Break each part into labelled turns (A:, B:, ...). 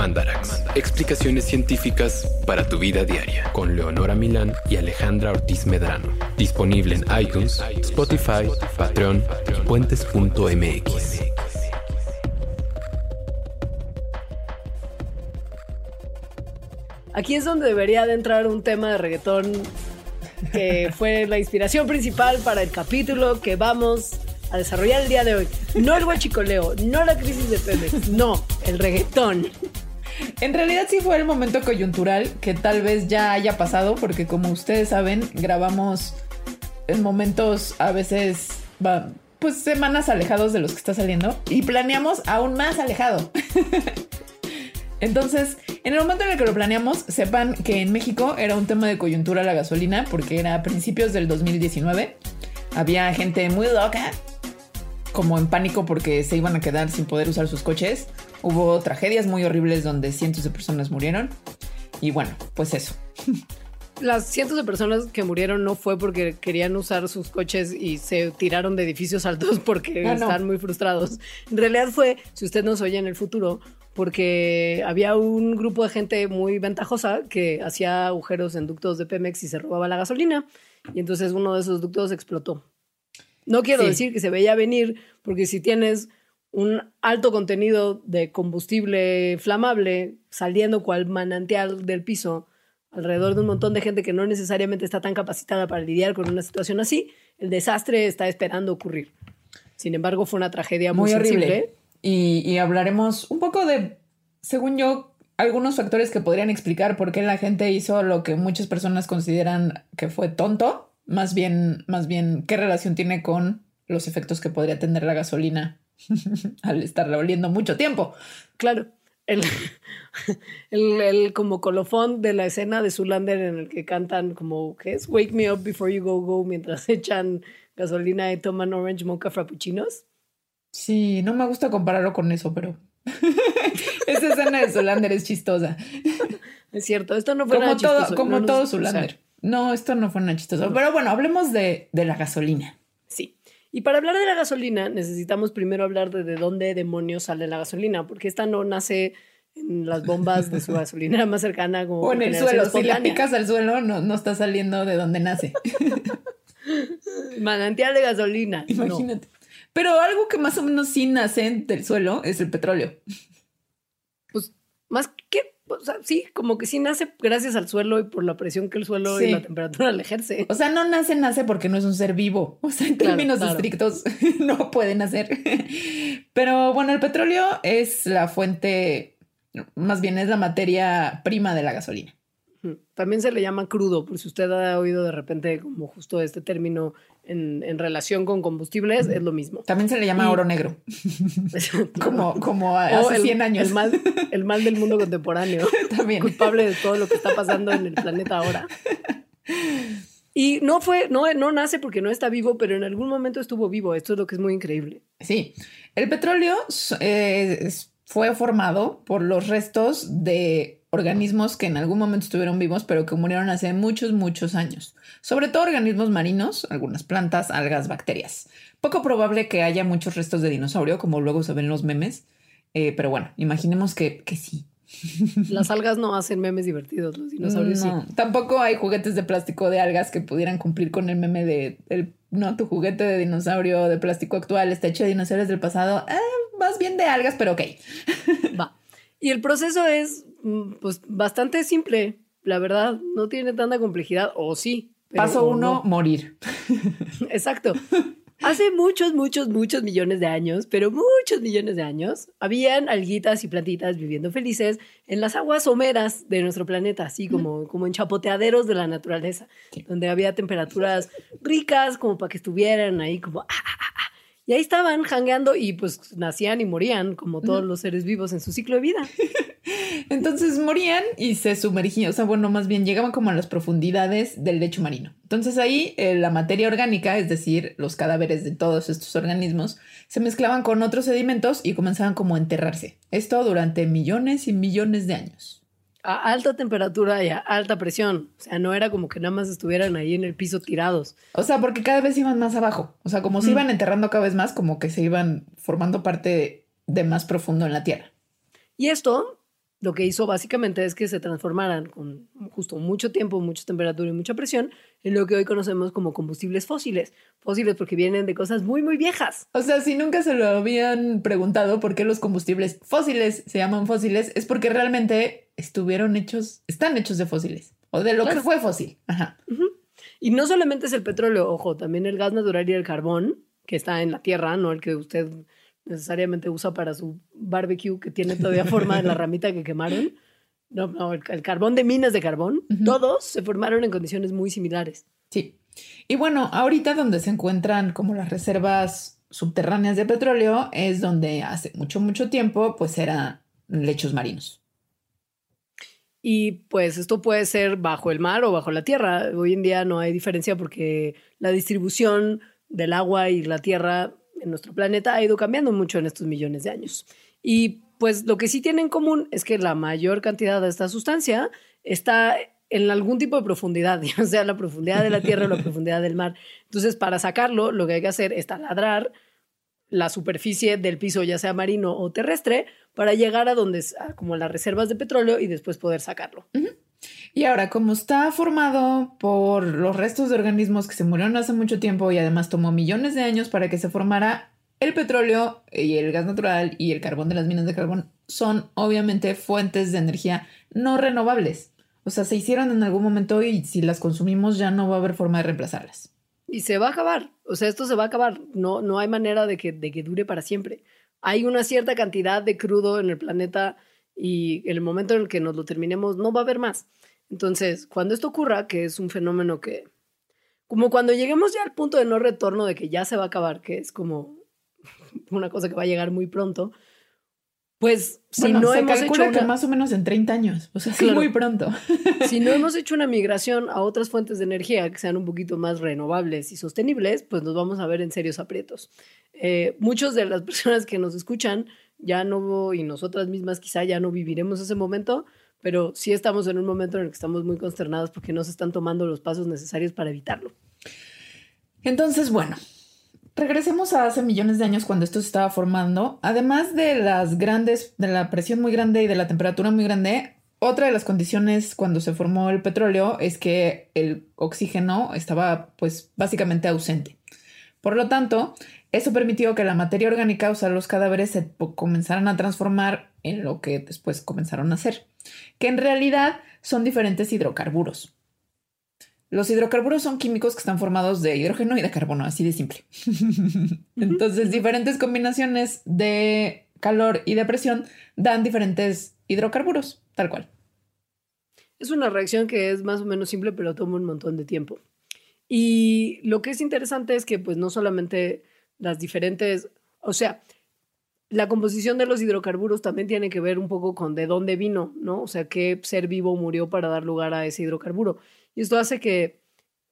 A: Mandarax. Explicaciones científicas para tu vida diaria. Con Leonora Milán y Alejandra Ortiz Medrano. Disponible en iTunes, Spotify, Patreon y puentes.mx.
B: Aquí es donde debería de entrar un tema de reggaetón que fue la inspiración principal para el capítulo que vamos a desarrollar el día de hoy. No el guachicoleo, no la crisis de Pemex, no, el reggaetón.
C: En realidad sí fue el momento coyuntural que tal vez ya haya pasado, porque como ustedes saben, grabamos en momentos a veces, pues semanas alejados de los que está saliendo y planeamos aún más alejado. Entonces, en el momento en el que lo planeamos, sepan que en México era un tema de coyuntura la gasolina, porque era a principios del 2019. Había gente muy loca, como en pánico porque se iban a quedar sin poder usar sus coches. Hubo tragedias muy horribles donde cientos de personas murieron. Y bueno, pues eso.
B: Las cientos de personas que murieron no fue porque querían usar sus coches y se tiraron de edificios altos porque ah, están muy frustrados. En realidad fue, si usted nos oye en el futuro, porque había un grupo de gente muy ventajosa que hacía agujeros en ductos de Pemex y se robaba la gasolina. Y entonces uno de esos ductos explotó. No quiero decir que se veía venir, porque si tienes un alto contenido de combustible flamable saliendo cual manantial del piso alrededor de un montón de gente que no necesariamente está tan capacitada para lidiar con una situación así, el desastre está esperando ocurrir. Sin embargo, fue una tragedia muy, horrible.
C: Y, hablaremos un poco de, según yo, algunos factores que podrían explicar por qué la gente hizo lo que muchas personas consideran que fue tonto. Más bien, más bien, qué relación tiene con los efectos que podría tener la gasolina al estar oliendo mucho tiempo.
B: Claro. El, el, el, como colofón de la escena de Zulander en el que cantan como, ¿qué es? Wake me up before you go, go, mientras echan gasolina y toman orange mocha frappuccinos.
C: Sí, no me gusta compararlo con eso, pero esa escena de Solander es chistosa.
B: Es cierto, esto no fue
C: como
B: nada
C: todo, Como todo Solander. No, esto no fue nada chistoso. Pero bueno, hablemos de, de, la gasolina.
B: Sí. Y para hablar de la gasolina, necesitamos primero hablar de de dónde demonios sale la gasolina, porque esta no nace en las bombas de su gasolinera más cercana. Como
C: o en el suelo. Si la picas al suelo, no, no está saliendo de donde nace.
B: Manantial de gasolina.
C: Imagínate. Pero algo que más o menos sí nace del suelo es el petróleo.
B: Pues más que, o sea, sí, como que sí nace gracias al suelo y por la presión que el suelo y la temperatura le ejerce.
C: O sea, no nace, nace porque no es un ser vivo. O sea, en términos estrictos no puede nacer. Pero bueno, el petróleo es la fuente, más bien es la materia prima de la gasolina.
B: También se le llama crudo, por si usted ha oído de repente como justo este término en, en relación con combustibles, es lo mismo.
C: También se le llama oro negro. como, como hace 100 años.
B: El mal, el mal del mundo contemporáneo. También. Culpable de todo lo que está pasando en el planeta ahora. Y no fue, no, no nace porque no está vivo, pero en algún momento estuvo vivo. Esto es lo que es muy increíble.
C: Sí. El petróleo eh, fue formado por los restos de organismos que en algún momento estuvieron vivos, pero que murieron hace muchos, muchos años. Sobre todo organismos marinos, algunas plantas, algas, bacterias. Poco probable que haya muchos restos de dinosaurio, como luego se ven los memes, eh, pero bueno, imaginemos que, que sí.
B: Las algas no hacen memes divertidos, los dinosaurios no, sí.
C: Tampoco hay juguetes de plástico de algas que pudieran cumplir con el meme de el, no, tu juguete de dinosaurio de plástico actual está hecho de dinosaurios del pasado. Eh, más bien de algas, pero ok.
B: Va. Y el proceso es mm, pues bastante simple, la verdad, no tiene tanta complejidad, o sí.
C: Paso uno, morir.
B: Exacto. Hace muchos, muchos, muchos millones de años, pero muchos millones de años, habían alguitas y plantitas viviendo felices en las aguas someras de nuestro planeta, así como, como en chapoteaderos de la naturaleza, donde había temperaturas ricas como para que estuvieran ahí como... Ah, y ahí estaban jangueando y pues nacían y morían como todos los seres vivos en su ciclo de vida.
C: Entonces morían y se sumergían, o sea, bueno, más bien llegaban como a las profundidades del lecho marino. Entonces ahí eh, la materia orgánica, es decir, los cadáveres de todos estos organismos, se mezclaban con otros sedimentos y comenzaban como a enterrarse. Esto durante millones y millones de años
B: a alta temperatura y a alta presión. O sea, no era como que nada más estuvieran ahí en el piso tirados.
C: O sea, porque cada vez iban más abajo. O sea, como se iban enterrando cada vez más, como que se iban formando parte de más profundo en la tierra.
B: Y esto lo que hizo básicamente es que se transformaran con justo mucho tiempo, mucha temperatura y mucha presión en lo que hoy conocemos como combustibles fósiles. Fósiles porque vienen de cosas muy, muy viejas.
C: O sea, si nunca se lo habían preguntado por qué los combustibles fósiles se llaman fósiles, es porque realmente estuvieron hechos, están hechos de fósiles o de lo que fue fósil. Ajá.
B: Y no solamente es el petróleo, ojo, también el gas natural y el carbón que está en la tierra, no el que usted necesariamente usa para su barbecue que tiene todavía forma de la ramita que quemaron. No, no, el, carbón de minas de carbón, todos se formaron en condiciones muy similares.
C: Sí. Y bueno, ahorita donde se encuentran como las reservas subterráneas de petróleo es donde hace mucho, mucho tiempo pues eran lechos marinos.
B: Y pues esto puede ser bajo el mar o bajo la tierra. Hoy en día no hay diferencia porque la distribución del agua y la tierra en nuestro planeta ha ido cambiando mucho en estos millones de años. Y pues lo que sí tiene en común es que la mayor cantidad de esta sustancia está en algún tipo de profundidad, o sea, la profundidad de la tierra o la profundidad del mar. Entonces, para sacarlo, lo que hay que hacer es taladrar la superficie del piso, ya sea marino o terrestre, para llegar a donde, como las reservas de petróleo y después poder sacarlo.
C: Y ahora, como está formado por los restos de organismos que se murieron hace mucho tiempo y además tomó millones de años para que se formara el petróleo y el gas natural y el carbón de las minas de carbón, son obviamente fuentes de energía no renovables. O sea, se hicieron en algún momento y si las consumimos ya no va a haber forma de reemplazarlas.
B: Y se va a acabar. O sea, esto se va a acabar. No, no hay manera de que, de que dure para siempre. Hay una cierta cantidad de crudo en el planeta y en el momento en el que nos lo terminemos no va a haber más. Entonces, cuando esto ocurra, que es un fenómeno que, como cuando lleguemos ya al punto de no retorno de que ya se va a acabar, que es como una cosa que va a llegar muy pronto, pues si no
C: se hemos calcula hecho que más o menos en 30 años, o sea, sí, muy pronto.
B: si no hemos hecho una migración a otras fuentes de energía que sean un poquito más renovables y sostenibles, pues nos vamos a ver en serios aprietos. Eh, muchas de las personas que nos escuchan ya no, y nosotras mismas quizá ya no viviremos ese momento, pero sí estamos en un momento en el que estamos muy consternados porque no se están tomando los pasos necesarios para evitarlo.
C: Entonces, bueno, regresemos a hace millones de años cuando esto se estaba formando. Además de las grandes, de la presión muy grande y de la temperatura muy grande, otra de las condiciones cuando se formó el petróleo es que el oxígeno estaba pues básicamente ausente. Por lo tanto, eso permitió que la materia orgánica, o sea, los cadáveres, se comenzaran a transformar en lo que después comenzaron a ser que en realidad son diferentes hidrocarburos. Los hidrocarburos son químicos que están formados de hidrógeno y de carbono, así de simple. Entonces, diferentes combinaciones de calor y de presión dan diferentes hidrocarburos, tal cual.
B: Es una reacción que es más o menos simple, pero toma un montón de tiempo. Y lo que es interesante es que, pues, no solamente las diferentes, o sea, la composición de los hidrocarburos también tiene que ver un poco con de dónde vino, ¿no? O sea, qué ser vivo murió para dar lugar a ese hidrocarburo. Y esto hace que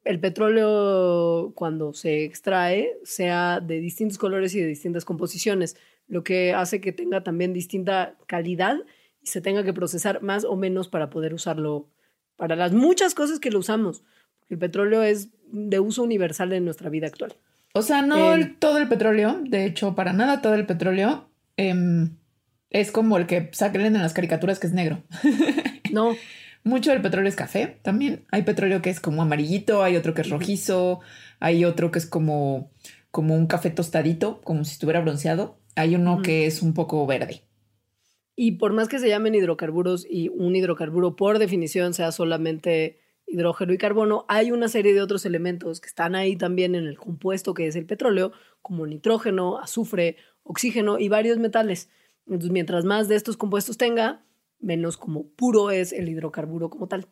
B: el petróleo, cuando se extrae, sea de distintos colores y de distintas composiciones, lo que hace que tenga también distinta calidad y se tenga que procesar más o menos para poder usarlo para las muchas cosas que lo usamos. El petróleo es de uso universal en nuestra vida actual.
C: O sea, no todo el petróleo, de hecho, para nada todo el petróleo em, es como el que saquen en las caricaturas que es negro.
B: no.
C: Mucho del petróleo es café también. Hay petróleo que es como amarillito, hay otro que es rojizo, hay otro que es como, como un café tostadito, como si estuviera bronceado. Hay uno que es un poco verde.
B: Y por más que se llamen hidrocarburos y un hidrocarburo por definición sea solamente hidrógeno y carbono, hay una serie de otros elementos que están ahí también en el compuesto que es el petróleo, como nitrógeno, azufre, oxígeno y varios metales. Entonces, mientras más de estos compuestos tenga, menos como puro es el hidrocarburo como tal.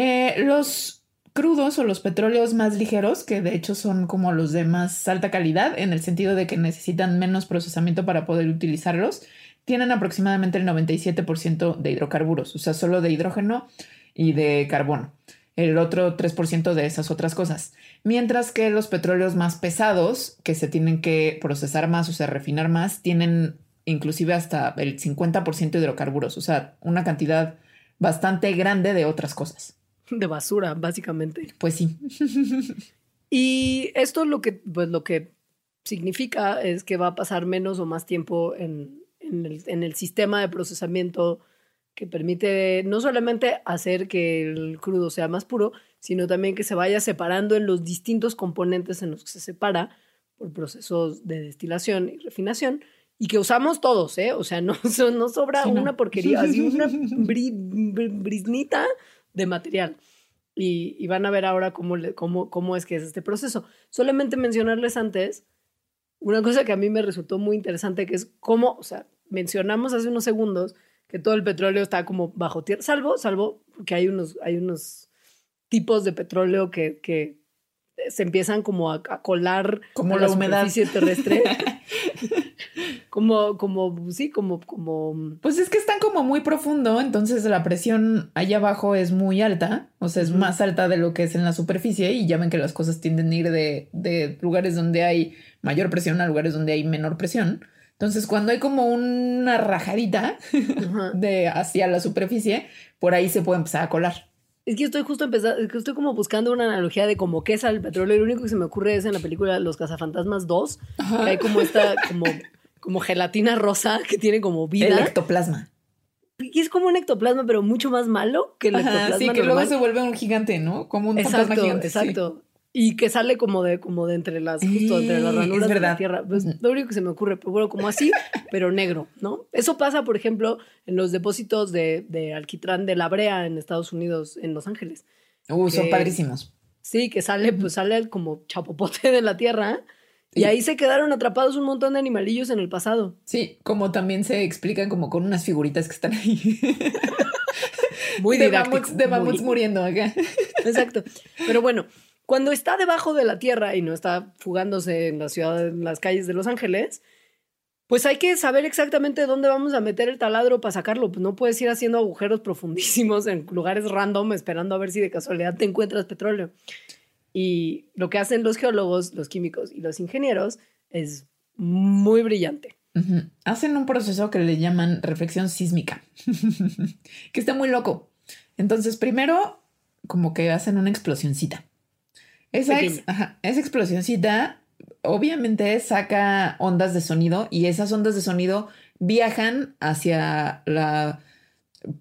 C: Eh, los crudos o los petróleos más ligeros, que de hecho son como los de más alta calidad, en el sentido de que necesitan menos procesamiento para poder utilizarlos, tienen aproximadamente el 97% de hidrocarburos, o sea, solo de hidrógeno y de carbono. El otro 3% de esas otras cosas. Mientras que los petróleos más pesados, que se tienen que procesar más o sea, refinar más, tienen inclusive hasta el 50% de hidrocarburos, o sea, una cantidad bastante grande de otras cosas.
B: De basura, básicamente.
C: Pues sí.
B: y esto lo que, pues, lo que significa es que va a pasar menos o más tiempo en, en el, en el sistema de procesamiento que permite no solamente hacer que el crudo sea más puro, sino también que se vaya separando en los distintos componentes en los que se separa por procesos de destilación y refinación, y que usamos todos, ¿eh? O sea, no, no sobra una porquería, así una brisnita de material. Y, van a ver ahora cómo, cómo, cómo es que es este proceso. Solamente mencionarles antes una cosa que a mí me resultó muy interesante, que es cómo, o sea, mencionamos hace unos segundos que todo el petróleo está como bajo tierra, salvo, salvo que hay unos, hay unos tipos de petróleo que, que se empiezan como a, colar
C: como la, humedad
B: terrestre. como, como, sí, como, como.
C: Pues es que están como muy profundo, entonces la presión allá abajo es muy alta, o sea, es más alta de lo que es en la superficie, y ya ven que las cosas tienden a ir de, de lugares donde hay mayor presión a lugares donde hay menor presión. Entonces, cuando hay como una rajadita de hacia la superficie, por ahí se puede empezar a colar.
B: Es que estoy justo empezando, es que estoy como buscando una analogía de como qué es el petróleo. Lo único que se me ocurre es en la película Los Cazafantasmas 2, que hay como esta, como, como gelatina rosa que tiene como vida.
C: El ectoplasma.
B: Y es como un ectoplasma, pero mucho más malo que el ectoplasma.
C: Sí, que luego se vuelve un gigante, ¿no? Como un
B: exacto,
C: gigante.
B: Exacto. Y que sale como de, como de entre las, justo entre las ranuras de la tierra. Pues, lo único que se me ocurre, pero bueno, como así, pero negro, ¿no? Eso pasa, por ejemplo, en los depósitos de, de alquitrán de la brea en Estados Unidos, en Los Ángeles.
C: Uh, son padrísimos.
B: Sí, que sale, pues sale como chapopote de la tierra. Y ahí se quedaron atrapados un montón de animalillos en el pasado.
C: Sí, como también se explican como con unas figuritas que están ahí.
B: Muy
C: de mamuts, de mamuts muriendo acá.
B: Exacto. Pero bueno, cuando está debajo de la tierra y no está fugándose en la ciudad, en las calles de Los Ángeles, pues hay que saber exactamente dónde vamos a meter el taladro para sacarlo. Pues no puedes ir haciendo agujeros profundísimos en lugares random esperando a ver si de casualidad te encuentras petróleo. Y lo que hacen los geólogos, los químicos y los ingenieros es muy brillante.
C: Hacen un proceso que le llaman reflexión sísmica, que está muy loco. Entonces, primero, como que hacen una explosioncita. Esa, ex, esa explosioncita obviamente saca ondas de sonido y esas ondas de sonido viajan hacia la,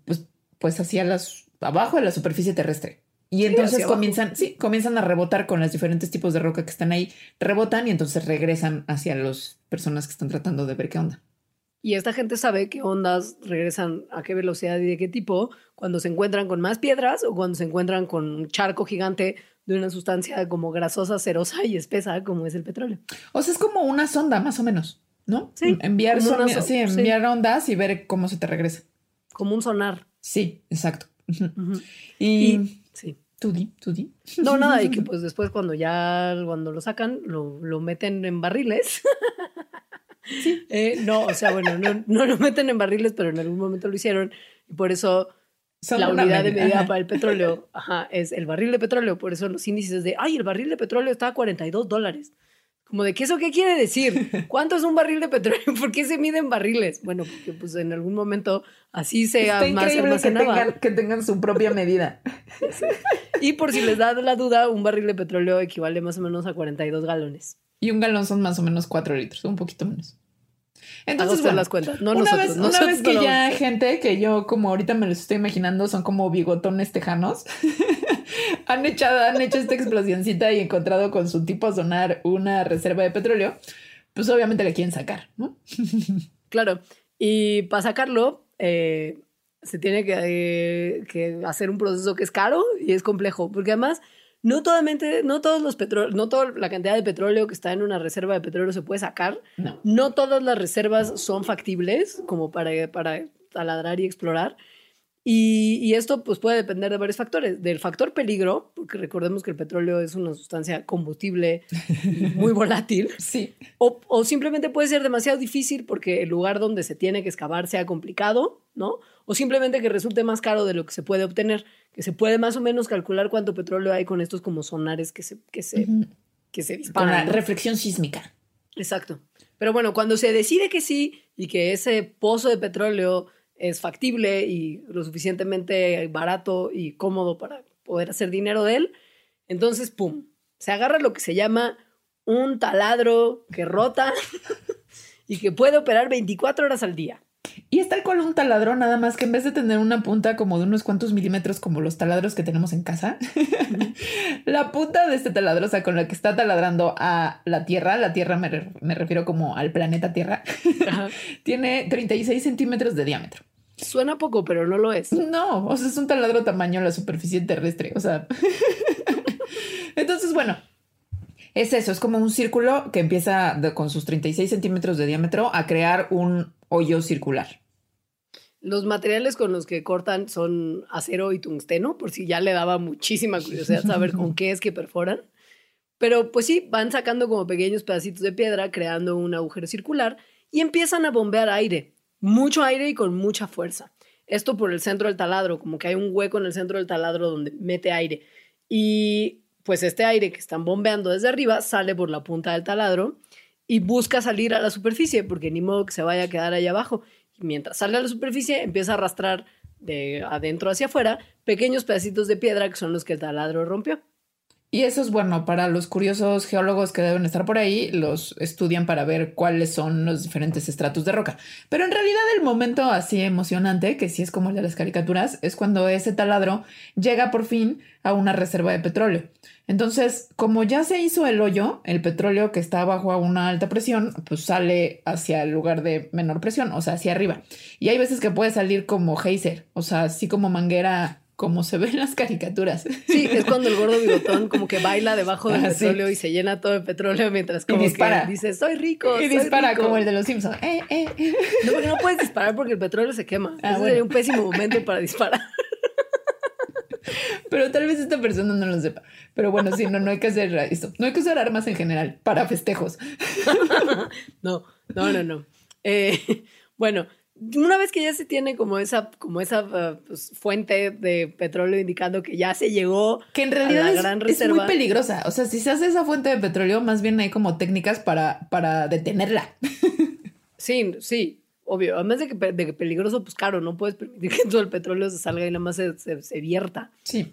C: pues, pues hacia las, abajo de la superficie terrestre. Y entonces comienzan, sí, comienzan a rebotar con los diferentes tipos de roca que están ahí, rebotan y entonces regresan hacia las personas que están tratando de ver qué onda.
B: Y esta gente sabe qué ondas regresan a qué velocidad y de qué tipo cuando se encuentran con más piedras o cuando se encuentran con un charco gigante de una sustancia como grasosa, cerosa y espesa como es el petróleo.
C: O sea, es como una sonda más o menos, ¿no? Sí. Enviar, sí, enviar ondas y ver cómo se te regresa.
B: Como un sonar.
C: Sí, exacto. y, sí. Tú di, tú di.
B: No, nada, y que pues después cuando ya, cuando lo sacan, lo, lo meten en barriles. Sí. Eh, no, o sea, bueno, no, no lo meten en barriles, pero en algún momento lo hicieron y por eso la unidad de medida para el petróleo ajá, es el barril de petróleo. Por eso los índices de, ay, el barril de petróleo está a 42 dólares. Como de, ¿qué eso qué quiere decir? ¿Cuánto es un barril de petróleo? ¿Por qué se miden barriles? Bueno, porque pues en algún momento así sea más
C: almacenado. Que tengan, su propia medida.
B: Y por si les da la duda, un barril de petróleo equivale más o menos a 42 galones.
C: Y un galón son más o menos 4 litros, un poquito menos.
B: Entonces, bueno, las cuentas. No
C: una
B: nosotros,
C: vez, una vez que ya gente que yo como ahorita me los estoy imaginando son como bigotones tejanos, han, echado, han hecho esta explosioncita y encontrado con su tipo sonar una reserva de petróleo, pues obviamente le quieren sacar, ¿no?
B: claro. Y para sacarlo, eh, se tiene que, eh, que hacer un proceso que es caro y es complejo, porque además no, totalmente, no todos los petróleos, no toda la cantidad de petróleo que está en una reserva de petróleo se puede sacar. No, todas las reservas son factibles como para, para taladrar y explorar. Y, esto pues puede depender de varios factores. Del factor peligro, porque recordemos que el petróleo es una sustancia combustible muy volátil.
C: Sí.
B: O, o, simplemente puede ser demasiado difícil porque el lugar donde se tiene que excavar sea complicado, ¿no? O simplemente que resulte más caro de lo que se puede obtener, que se puede más o menos calcular cuánto petróleo hay con estos como sonares que se, que se, que se disparan.
C: Con la reflexión sísmica.
B: Exacto. Pero bueno, cuando se decide que sí y que ese pozo de petróleo es factible y lo suficientemente barato y cómodo para poder hacer dinero de él, entonces, ¡pum! Se agarra lo que se llama un taladro que rota y que puede operar 24 horas al día.
C: Y es tal cual un taladro, nada más que en vez de tener una punta como de unos cuantos milímetros como los taladros que tenemos en casa, la punta de este taladro, o sea, con la que está taladrando a la Tierra, la Tierra me, refiero como al planeta Tierra, tiene 36 centímetros de diámetro.
B: Suena poco, pero no lo es.
C: No, o sea, es un taladro tamaño la superficie terrestre, o sea. Entonces, bueno, es eso, es como un círculo que empieza con sus 36 centímetros de diámetro a crear un hoyo circular.
B: Los materiales con los que cortan son acero y tungsteno, por si ya le daba muchísima curiosidad saber con qué es que perforan. Pero pues sí, van sacando como pequeños pedacitos de piedra, creando un agujero circular y empiezan a bombear aire, mucho aire y con mucha fuerza. Esto por el centro del taladro, como que hay un hueco en el centro del taladro donde mete aire. Y pues este aire que están bombeando desde arriba sale por la punta del taladro y busca salir a la superficie, porque ni modo que se vaya a quedar ahí abajo. Y mientras sale a la superficie, empieza a arrastrar de adentro hacia afuera pequeños pedacitos de piedra que son los que el taladro rompió.
C: Y eso es bueno para los curiosos geólogos que deben estar por ahí, los estudian para ver cuáles son los diferentes estratos de roca. Pero en realidad el momento así emocionante, que sí es como el de las caricaturas, es cuando ese taladro llega por fin a una reserva de petróleo. Entonces, como ya se hizo el hoyo, el petróleo que está bajo a una alta presión, pues sale hacia el lugar de menor presión, o sea, hacia arriba. Y hay veces que puede salir como geyser, o sea, así como manguera como se ve en las caricaturas.
B: Sí, es cuando el gordo bigotón como que baila debajo del petróleo y se llena todo de petróleo mientras como dispara. que dice, soy rico,
C: Y dispara como el de los Simpsons. Eh, eh, eh.
B: No, porque no puedes disparar porque el petróleo se quema. Ah, Ese sería un pésimo momento para disparar.
C: Pero tal vez esta persona no lo sepa. Pero bueno, sí, no, no hay que hacer esto. No hay que usar armas en general para festejos.
B: No, no, no, no. bueno, una vez que ya se tiene como esa, como esa uh, pues, fuente de petróleo indicando que ya se llegó
C: que en realidad es, muy peligrosa. O sea, si se hace esa fuente de petróleo, más bien hay como técnicas para, para detenerla.
B: Sí, sí, obvio. Además de que, de peligroso, pues claro, no puedes permitir que todo el petróleo se salga y nada más se, se, vierta.
C: Sí.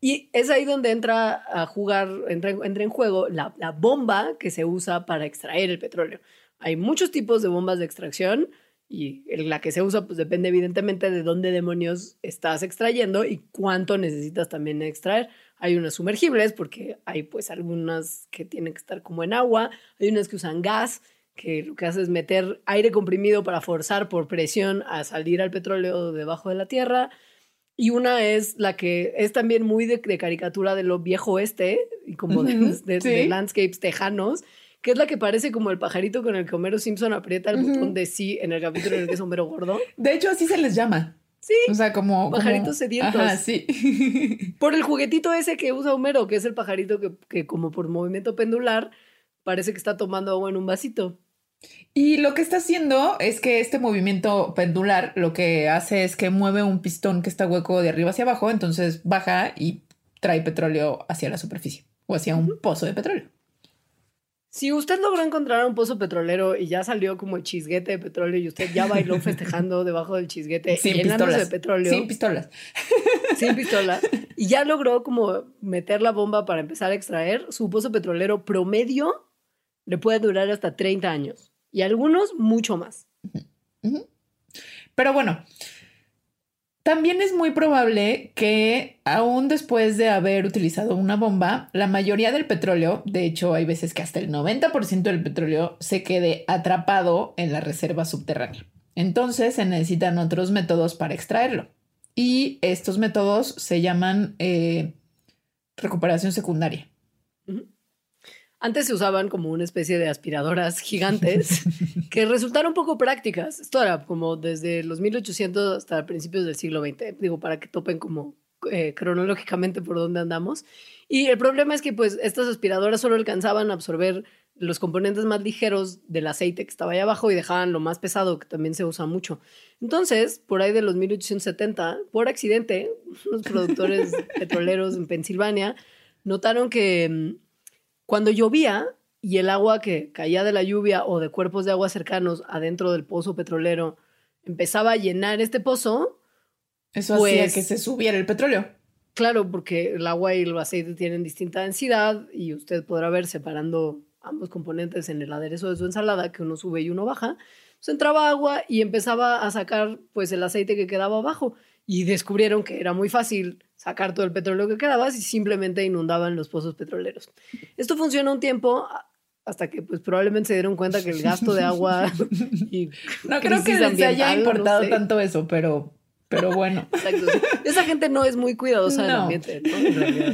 B: Y es ahí donde entra a jugar, entra, entra en juego la, la bomba que se usa para extraer el petróleo. Hay muchos tipos de bombas de extracción y la que se usa pues depende evidentemente de dónde demonios estás extrayendo y cuánto necesitas también extraer. Hay unas sumergibles porque hay pues algunas que tienen que estar como en agua, hay unas que usan gas, que lo que hace es meter aire comprimido para forzar por presión a salir al petróleo debajo de la tierra. Y una es la que es también muy de, caricatura de lo viejo oeste y como de landscapes tejanos, que es la que parece como el pajarito con el que Homero Simpson aprieta el botón de sí en el capítulo en el que es Homero gordo.
C: De hecho, así se les llama.
B: Sí.
C: O sea, como.
B: Pajaritos sedientos.
C: Ajá, sí.
B: Por el juguetito ese que usa Homero, que es el pajarito que, que, como por movimiento pendular, parece que está tomando agua en un vasito.
C: Y lo que está haciendo es que este movimiento pendular lo que hace es que mueve un pistón que está hueco de arriba hacia abajo, entonces baja y trae petróleo hacia la superficie o hacia un pozo de petróleo.
B: Si usted logró encontrar un pozo petrolero y ya salió como el chisguete de petróleo y usted ya bailó festejando debajo del chisguete
C: sin llenándose de
B: petróleo.
C: Sin pistolas.
B: Sin pistolas. Y ya logró como meter la bomba para empezar a extraer, su pozo petrolero promedio le puede durar hasta 30 años. Y algunos mucho más.
C: Pero bueno, también es muy probable que aún después de haber utilizado una bomba, la mayoría del petróleo, de hecho hay veces que hasta el 90% del petróleo se quede atrapado en la reserva subterránea. Entonces se necesitan otros métodos para extraerlo. Y estos métodos se llaman eh, recuperación secundaria.
B: Antes se usaban como una especie de aspiradoras gigantes que resultaron poco prácticas. Esto era como desde los 1800 hasta principios del siglo XX, digo, para que topen como eh, cronológicamente por dónde andamos. Y el problema es que pues estas aspiradoras solo alcanzaban a absorber los componentes más ligeros del aceite que estaba ahí abajo y dejaban lo más pesado, que también se usa mucho. Entonces, por ahí de los 1870, por accidente, unos productores petroleros en Pensilvania notaron que mm, cuando llovía y el agua que caía de la lluvia o de cuerpos de agua cercanos adentro del pozo petrolero empezaba a llenar este pozo,
C: eso hacía pues que se subiera el petróleo.
B: Claro, porque el agua y el aceite tienen distinta densidad y usted podrá ver separando ambos componentes en el aderezo de su ensalada, que uno sube y uno baja, pues entraba agua y empezaba a sacar pues el aceite que quedaba abajo y descubrieron que era muy fácil sacar todo el petróleo que quedaba si simplemente inundaban los pozos petroleros. Esto funciona un tiempo hasta que pues probablemente se dieron cuenta que el gasto de agua y
C: no creo que les haya importado tanto eso, pero pero bueno.
B: Exacto. Esa gente no es muy cuidadosa del ambiente, ¿no? En realidad.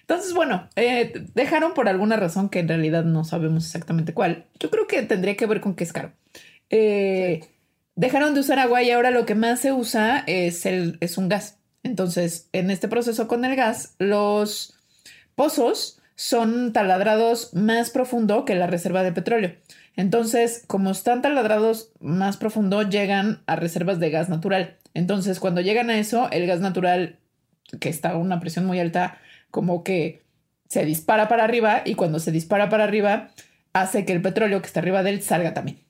C: Entonces, bueno, eh, dejaron por alguna razón que en realidad no sabemos exactamente cuál. Yo creo que tendría que ver con que es caro. Eh, dejaron de usar agua y ahora lo que más se usa es, el, es un gas. Entonces, en este proceso con el gas, los pozos son taladrados más profundo que la reserva de petróleo. Entonces, como están taladrados más profundo, llegan a reservas de gas natural. Entonces, cuando llegan a eso, el gas natural, que está a una presión muy alta, como que se dispara para arriba y cuando se dispara para arriba hace que el petróleo que está arriba de él salga también.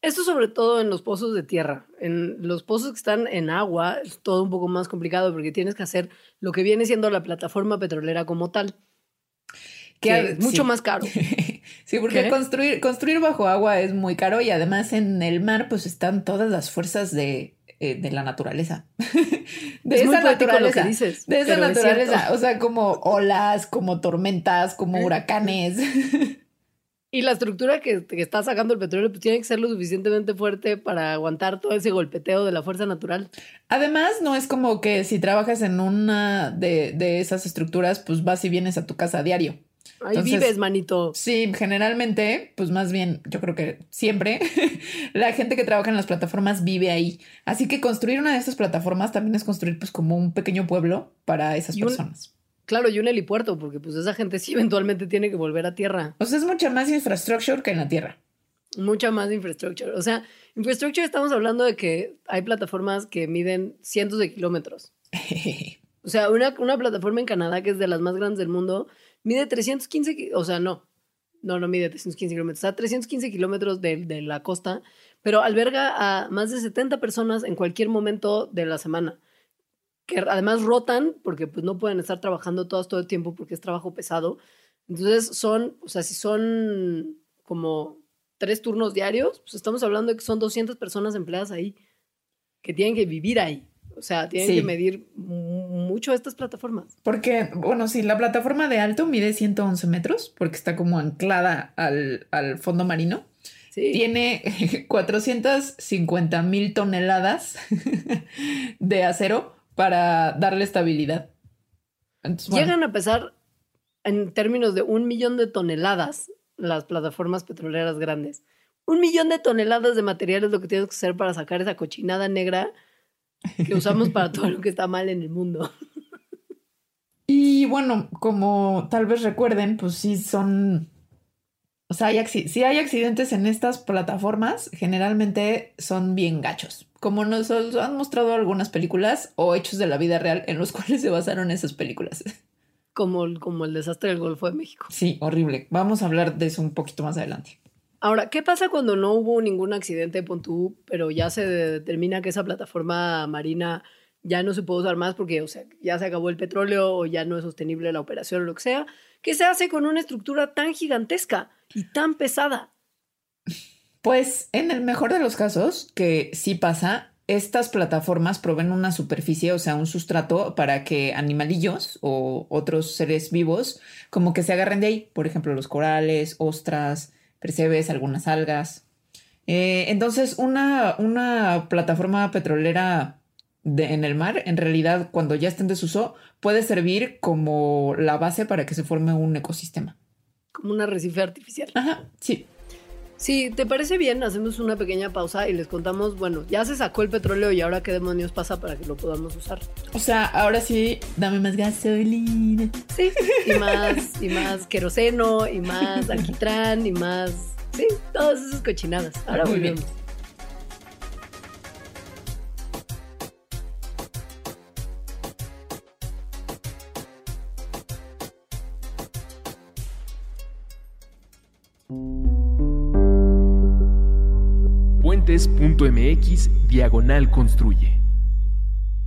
B: Esto sobre todo en los pozos de tierra. En los pozos que están en agua es todo un poco más complicado porque tienes que hacer lo que viene siendo la plataforma petrolera como tal. Que, es mucho más caro.
C: sí, porque construir, construir bajo agua es muy caro y además en el mar pues están todas las fuerzas de eh, de la naturaleza.
B: de esa naturaleza. dices,
C: de esa naturaleza. O sea, como olas, como tormentas, como huracanes.
B: Y la estructura que, está sacando el petróleo pues, tiene que ser lo suficientemente fuerte para aguantar todo ese golpeteo de la fuerza natural.
C: Además, no es como que si trabajas en una de, de esas estructuras, pues vas y vienes a tu casa a diario.
B: Ahí vives, manito.
C: Sí, generalmente, pues más bien, yo creo que siempre, la gente que trabaja en las plataformas vive ahí. Así que construir una de estas plataformas también es construir pues como un pequeño pueblo para esas personas.
B: Claro, y un helipuerto, porque pues esa gente sí eventualmente tiene que volver a tierra.
C: O sea, es mucha más infraestructura que en la tierra.
B: Mucha más infraestructura. O sea, infraestructura estamos hablando de que hay plataformas que miden cientos de kilómetros. o sea, una, una plataforma en Canadá que es de las más grandes del mundo Mide 315, o sea, no, no, no mide 315 kilómetros, está a 315 kilómetros de, de, la costa, pero alberga a más de 70 personas en cualquier momento de la semana, que además rotan porque pues no pueden estar trabajando todas todo el tiempo porque es trabajo pesado. Entonces son, o sea, si son como tres turnos diarios, pues estamos hablando de que son 200 personas empleadas ahí, que tienen que vivir ahí. O sea, tienen que medir mucho estas plataformas.
C: Porque, bueno, sí, la plataforma de alto mide 111 metros porque está como anclada al, fondo marino. Sí. Tiene 450 mil toneladas de acero para darle estabilidad.
B: Llegan a pesar en términos de un millón de toneladas las plataformas petroleras grandes. Un millón de toneladas de material es lo que tienes que hacer para sacar esa cochinada negra que usamos para todo lo que está mal en el mundo.
C: Y bueno, como tal vez recuerden, pues sí son, o sea, hay si hay accidentes en estas plataformas, generalmente son bien gachos, como nos han mostrado algunas películas o hechos de la vida real en los cuales se basaron esas películas.
B: Como, como el desastre del Golfo de México.
C: Sí, horrible. Vamos a hablar de eso un poquito más adelante.
B: Ahora, ¿qué pasa cuando no hubo ningún accidente, Pontú, pero ya se determina que esa plataforma marina ya no se puede usar más porque, o sea, ya se acabó el petróleo o ya no es sostenible la operación o lo que sea? ¿Qué se hace con una estructura tan gigantesca y tan pesada?
C: Pues en el mejor de los casos, que sí pasa, estas plataformas proveen una superficie, o sea, un sustrato para que animalillos o otros seres vivos como que se agarren de ahí. Por ejemplo, los corales, ostras, percebes, algunas algas. Eh, entonces, una, una plataforma petrolera en el mar, en realidad, cuando ya esté en desuso, puede servir como la base para que se forme un ecosistema.
B: Como un arrecife artificial.
C: Ajá, sí.
B: Si te parece bien, hacemos una pequeña pausa y les contamos, bueno, ya se sacó el petróleo y ahora qué demonios pasa para que lo podamos usar.
C: O sea, ahora sí, dame más gasolina.
B: Sí, y más, y más queroseno, y más alquitrán, y más, sí, todas esas cochinadas. Ahora Muy volvemos. Bien.
A: puentes.mx diagonal construye.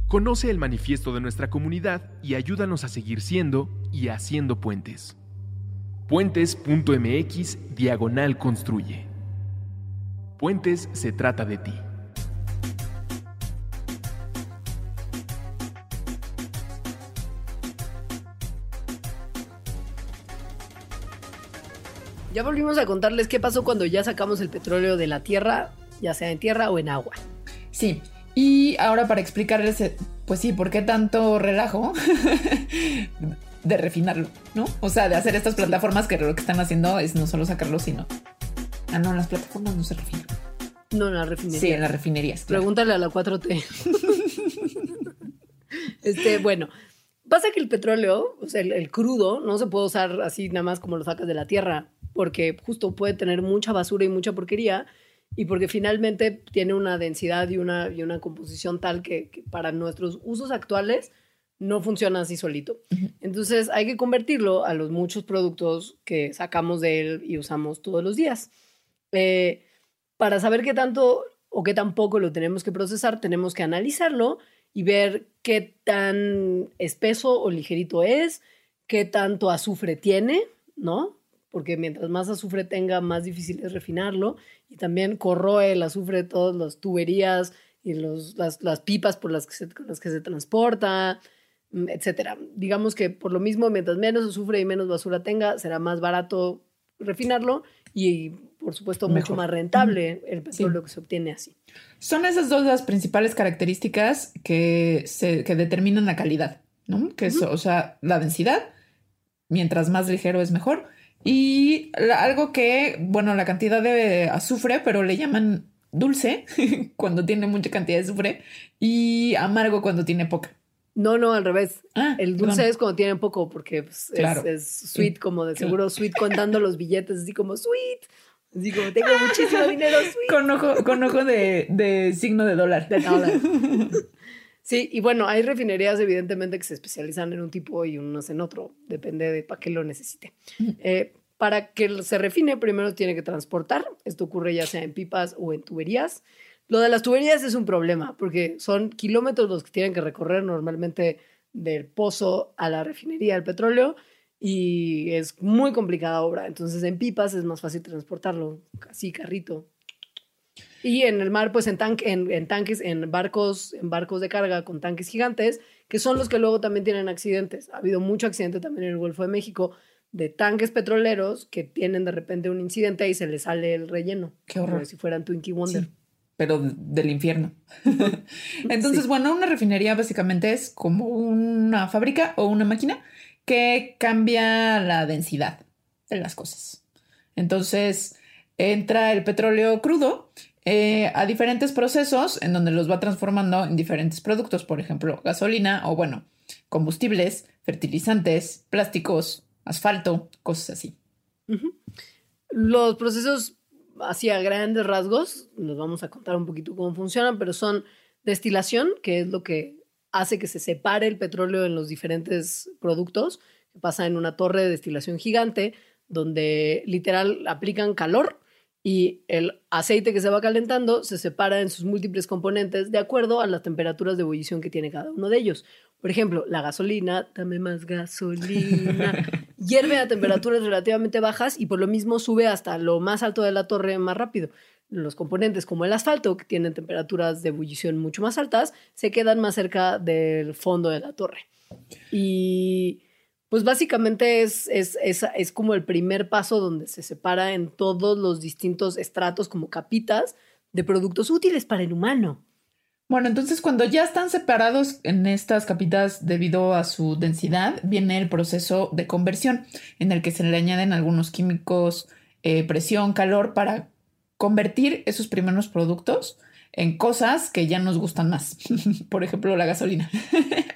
A: Conoce el manifiesto de nuestra comunidad y ayúdanos a seguir siendo y haciendo puentes.
D: Puentes.mx Diagonal Construye. Puentes se trata de ti.
B: Ya volvimos a contarles qué pasó cuando ya sacamos el petróleo de la tierra, ya sea en tierra o en agua.
C: Sí, y ahora para explicarles, pues sí, por qué tanto relajo de refinarlo, ¿no? O sea, de hacer estas plataformas que lo que están haciendo es no solo sacarlo, sino... Ah, no, las plataformas no se refinan.
B: No, en las refinerías.
C: Sí, en las refinerías.
B: Pregúntale a la 4T. este, bueno, pasa que el petróleo, o sea, el, crudo, no se puede usar así nada más como lo sacas de la tierra porque justo puede tener mucha basura y mucha porquería y porque finalmente tiene una densidad y una, y una composición tal que, para nuestros usos actuales no funciona así solito. Entonces hay que convertirlo a los muchos productos que sacamos de él y usamos todos los días. Eh, para saber qué tanto o qué tan poco lo tenemos que procesar, tenemos que analizarlo y ver qué tan espeso o ligerito es, qué tanto azufre tiene, ¿no? Porque mientras más azufre tenga, más difícil es refinarlo. Y también corroe el azufre todas las tuberías y los, las, las, pipas por las que se, con las que se transporta, mm, etcétera. Digamos que por lo mismo, mientras menos azufre y menos basura tenga, será más barato refinarlo y, por supuesto, mucho más rentable el petróleo que se obtiene así.
C: Son esas dos las principales características que, se, que determinan la calidad, ¿no? Que es, o sea, la densidad, mientras más ligero es mejor y algo que, bueno, la cantidad de azufre, pero le llaman dulce cuando tiene mucha cantidad de azufre y amargo cuando tiene poca.
B: No, no, al revés. Ah, el dulce es cuando tiene poco, porque pues, es, sweet, como de seguro sweet contando los billetes, así como sweet. Así como tengo muchísimo dinero, sweet.
C: Con ojo, con ojo de, de signo de dólar. De dólar.
B: Sí, y bueno, hay refinerías evidentemente que se especializan en un tipo y unas en otro, depende de para qué lo necesite. Eh, para que se refine, primero tiene que transportar. Esto ocurre ya sea en pipas o en tuberías. Lo de las tuberías es un problema porque son kilómetros los que tienen que recorrer normalmente del pozo a la refinería del petróleo y es muy complicada obra. Entonces en pipas es más fácil transportarlo, así carrito, y en el mar, pues en, en, tanques, en barcos, en barcos de carga con tanques gigantes, que son los que luego también tienen accidentes. Ha habido mucho accidente también en el Golfo de México de tanques petroleros que tienen de repente un incidente y se les sale el relleno.
C: Qué horror.
B: Como si fueran Twinkie Wonder.
C: pero del infierno. Entonces, bueno, una refinería básicamente es como una fábrica o una máquina que cambia la densidad de las cosas. Entonces, entra el petróleo crudo eh, a diferentes procesos en donde los va transformando en diferentes productos, por ejemplo, gasolina o bueno, combustibles, fertilizantes, plásticos, asfalto, cosas así.
B: Los procesos hacia grandes rasgos, nos vamos a contar un poquito cómo funcionan, pero son destilación, que es lo que hace que se separe el petróleo en los diferentes productos, que pasa en una torre de destilación gigante, donde literal aplican calor y el aceite que se va calentando se separa en sus múltiples componentes de acuerdo a las temperaturas de ebullición que tiene cada uno de ellos. Por ejemplo, la gasolina, dame más gasolina, hierve a temperaturas relativamente bajas y por lo mismo sube hasta lo más alto de la torre más rápido. Los componentes como el asfalto, que tienen temperaturas de ebullición mucho más altas, se quedan más cerca del fondo de la torre. Y pues básicamente es, es, es, como el primer paso donde se separa en todos los distintos estratos como capitas de productos útiles para el humano.
C: Bueno, entonces cuando ya están separados en estas capitas debido a su densidad, viene el proceso de conversión, en el que se le añaden algunos químicos, eh, presión, calor, para convertir esos primeros productos en cosas que ya nos gustan más. Por ejemplo, la gasolina.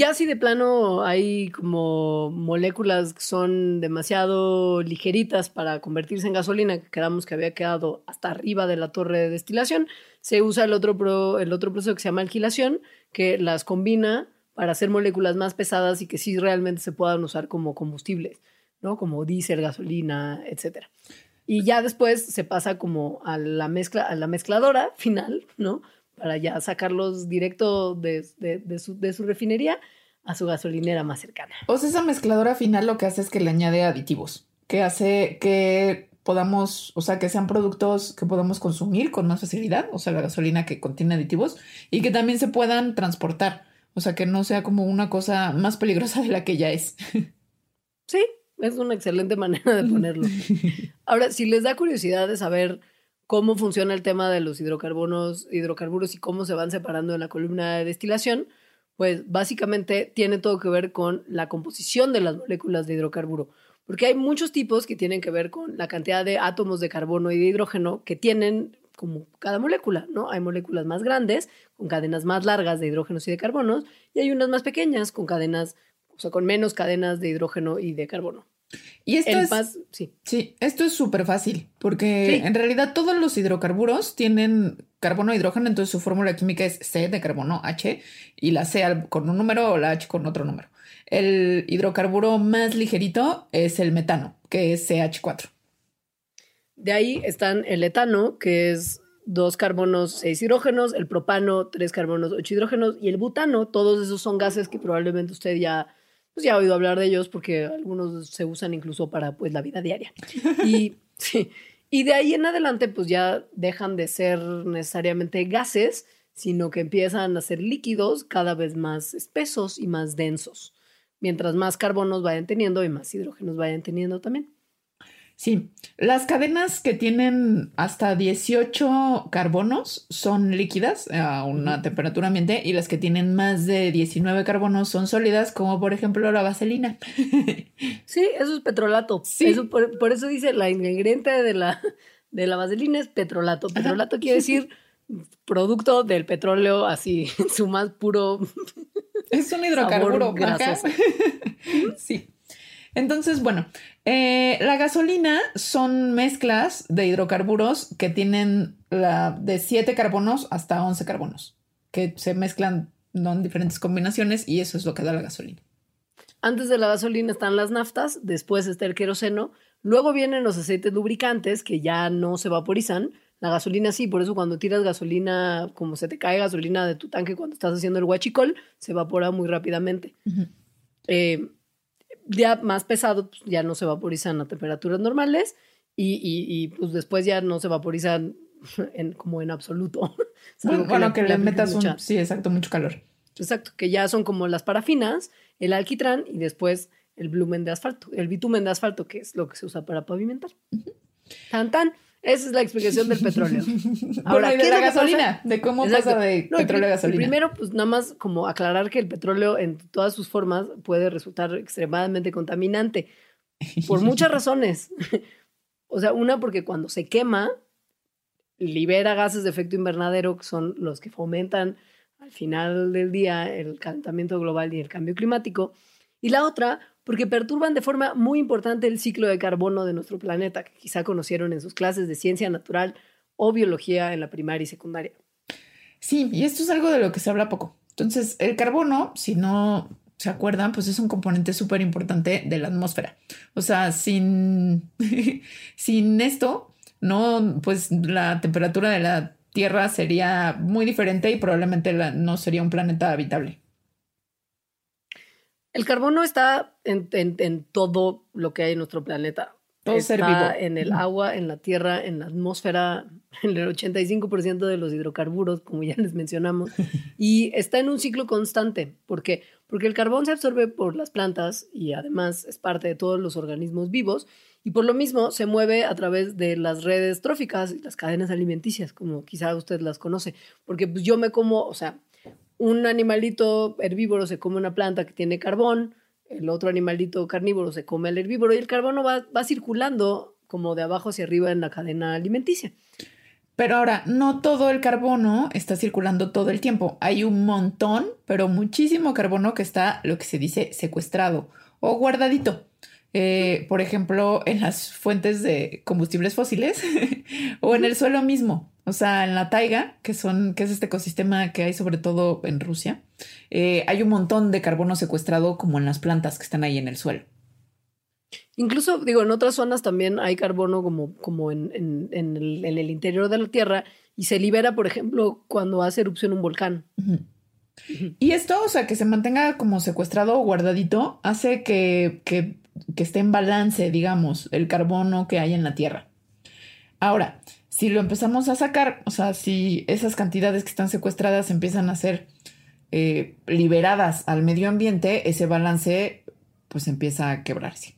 B: Ya si de plano hay como moléculas que son demasiado ligeritas para convertirse en gasolina, que quedamos que había quedado hasta arriba de la torre de destilación, se usa el otro, el otro proceso que se llama alquilación, que las combina para hacer moléculas más pesadas y que sí realmente se puedan usar como combustibles, ¿no? Como diésel, gasolina, etc. Y ya después se pasa como a la mezcla, a la mezcladora final, ¿no? Para ya sacarlos directo de, su, refinería a su gasolinera más cercana.
C: O sea, esa mezcladora final lo que hace es que le añade aditivos, que hace que podamos, o sea, que sean productos que podamos consumir con más facilidad, o sea, la gasolina que contiene aditivos, y que también se puedan transportar, o sea, que no sea como una cosa más peligrosa de la que ya es.
B: Sí, es una excelente manera de ponerlo. Ahora, si les da curiosidad de saber cómo funciona el tema de los hidrocarbonos, hidrocarburos y cómo se van separando en la columna de destilación, pues básicamente tiene todo que ver con la composición de las moléculas de hidrocarburo. Porque hay muchos tipos que tienen que ver con la cantidad de átomos de carbono y de hidrógeno que tienen como cada molécula, ¿no? Hay moléculas más grandes, con cadenas más largas de hidrógenos y de carbonos, y hay unas más pequeñas, con cadenas, o sea, con menos cadenas de hidrógeno y de carbono.
C: Y esto es, sí. sí. esto es súper fácil, porque en realidad todos los hidrocarburos tienen carbono e hidrógeno, entonces su fórmula química es C de carbono H y la C con un número o la H con otro número. El hidrocarburo más ligerito es el metano, que es CH4.
B: De ahí están el etano, que es dos carbonos, seis hidrógenos, el propano, tres carbonos, ocho hidrógenos, y el butano, todos esos son gases que probablemente usted ya pues ya ha oído hablar de ellos porque algunos se usan incluso para pues la vida diaria. Y, y de ahí en adelante pues ya dejan de ser necesariamente gases, sino que empiezan a ser líquidos cada vez más espesos y más densos, mientras más carbonos vayan teniendo y más hidrógenos vayan teniendo también.
C: Sí, las cadenas que tienen hasta 18 carbonos son líquidas a una temperatura ambiente y las que tienen más de 19 carbonos son sólidas, como por ejemplo la vaselina.
B: Sí, eso es petrolato. Sí. por, eso dice la ingrediente de la, de la vaselina es petrolato. Petrolato quiere decir producto del petróleo así, su más puro.
C: Es un hidrocarburo. sí. Entonces, bueno, eh, la gasolina son mezclas de hidrocarburos que tienen la, de 7 carbonos hasta 11 carbonos, que se mezclan en diferentes combinaciones y eso es lo que da la gasolina.
B: Antes de la gasolina están las naftas, después está el queroseno, luego vienen los aceites lubricantes que ya no se vaporizan, la gasolina sí, por eso cuando tiras gasolina, como se te cae gasolina de tu tanque cuando estás haciendo el huachicol, se evapora muy rápidamente ya más pesado, pues, ya no se vaporizan a temperaturas normales y, pues después ya no se vaporizan en, como en absoluto.
C: Bueno, que, le, metas un, sí, exacto, mucho calor.
B: Exacto, que ya son como las parafinas, el alquitrán y después el blumen de asfalto, el bitumen de asfalto, que es lo que se usa para pavimentar. Tan tan. Esa es la explicación del petróleo.
C: Ahora, ¿qué de la gasolina? De cómo pasa de petróleo a gasolina.
B: Primero, pues nada más como aclarar que el petróleo en todas sus formas puede resultar extremadamente contaminante. Por muchas razones. o sea, una porque cuando se quema, libera gases de efecto invernadero, que son los que fomentan al final del día el calentamiento global y el cambio climático. Y la otra, porque perturban de forma muy importante el ciclo de carbono de nuestro planeta, que quizá conocieron en sus clases de ciencia natural o biología en la primaria y secundaria.
C: Sí, y esto es algo de lo que se habla poco. Entonces, el carbono, si no se acuerdan, pues es un componente súper importante de la atmósfera. O sea, sin, sin esto, no, pues la temperatura de la Tierra sería muy diferente y probablemente no sería un planeta habitable.
B: El carbono está en, todo lo que hay en nuestro planeta.
C: Todo
B: está en el agua, en la tierra, en la atmósfera, en el 85% de los hidrocarburos, como ya les mencionamos, y está en un ciclo constante. ¿Por qué? Porque el carbón se absorbe por las plantas y además es parte de todos los organismos vivos y por lo mismo se mueve a través de las redes tróficas y las cadenas alimenticias, como quizá usted las conoce, porque pues yo me como, o sea, un animalito herbívoro se come una planta que tiene carbón, el otro animalito carnívoro se come el herbívoro y el carbono va, va circulando como de abajo hacia arriba en la cadena alimenticia.
C: Pero ahora, no todo el carbono está circulando todo el tiempo. Hay un montón, pero muchísimo carbono que está, lo que se dice, secuestrado o guardadito. Eh, por ejemplo, en las fuentes de combustibles fósiles o en el suelo mismo. O sea, en la taiga, que son, que es este ecosistema que hay sobre todo en Rusia, eh, hay un montón de carbono secuestrado como en las plantas que están ahí en el suelo.
B: Incluso, digo, en otras zonas también hay carbono como, como en, el, interior de la Tierra y se libera, por ejemplo, cuando hace erupción un volcán.
C: Y esto, o sea, que se mantenga como secuestrado o guardadito, hace que, que, que esté en balance, digamos, el carbono que hay en la Tierra. Ahora, si lo empezamos a sacar, o sea, si esas cantidades que están secuestradas empiezan a ser eh, liberadas al medio ambiente, ese balance pues empieza a quebrarse.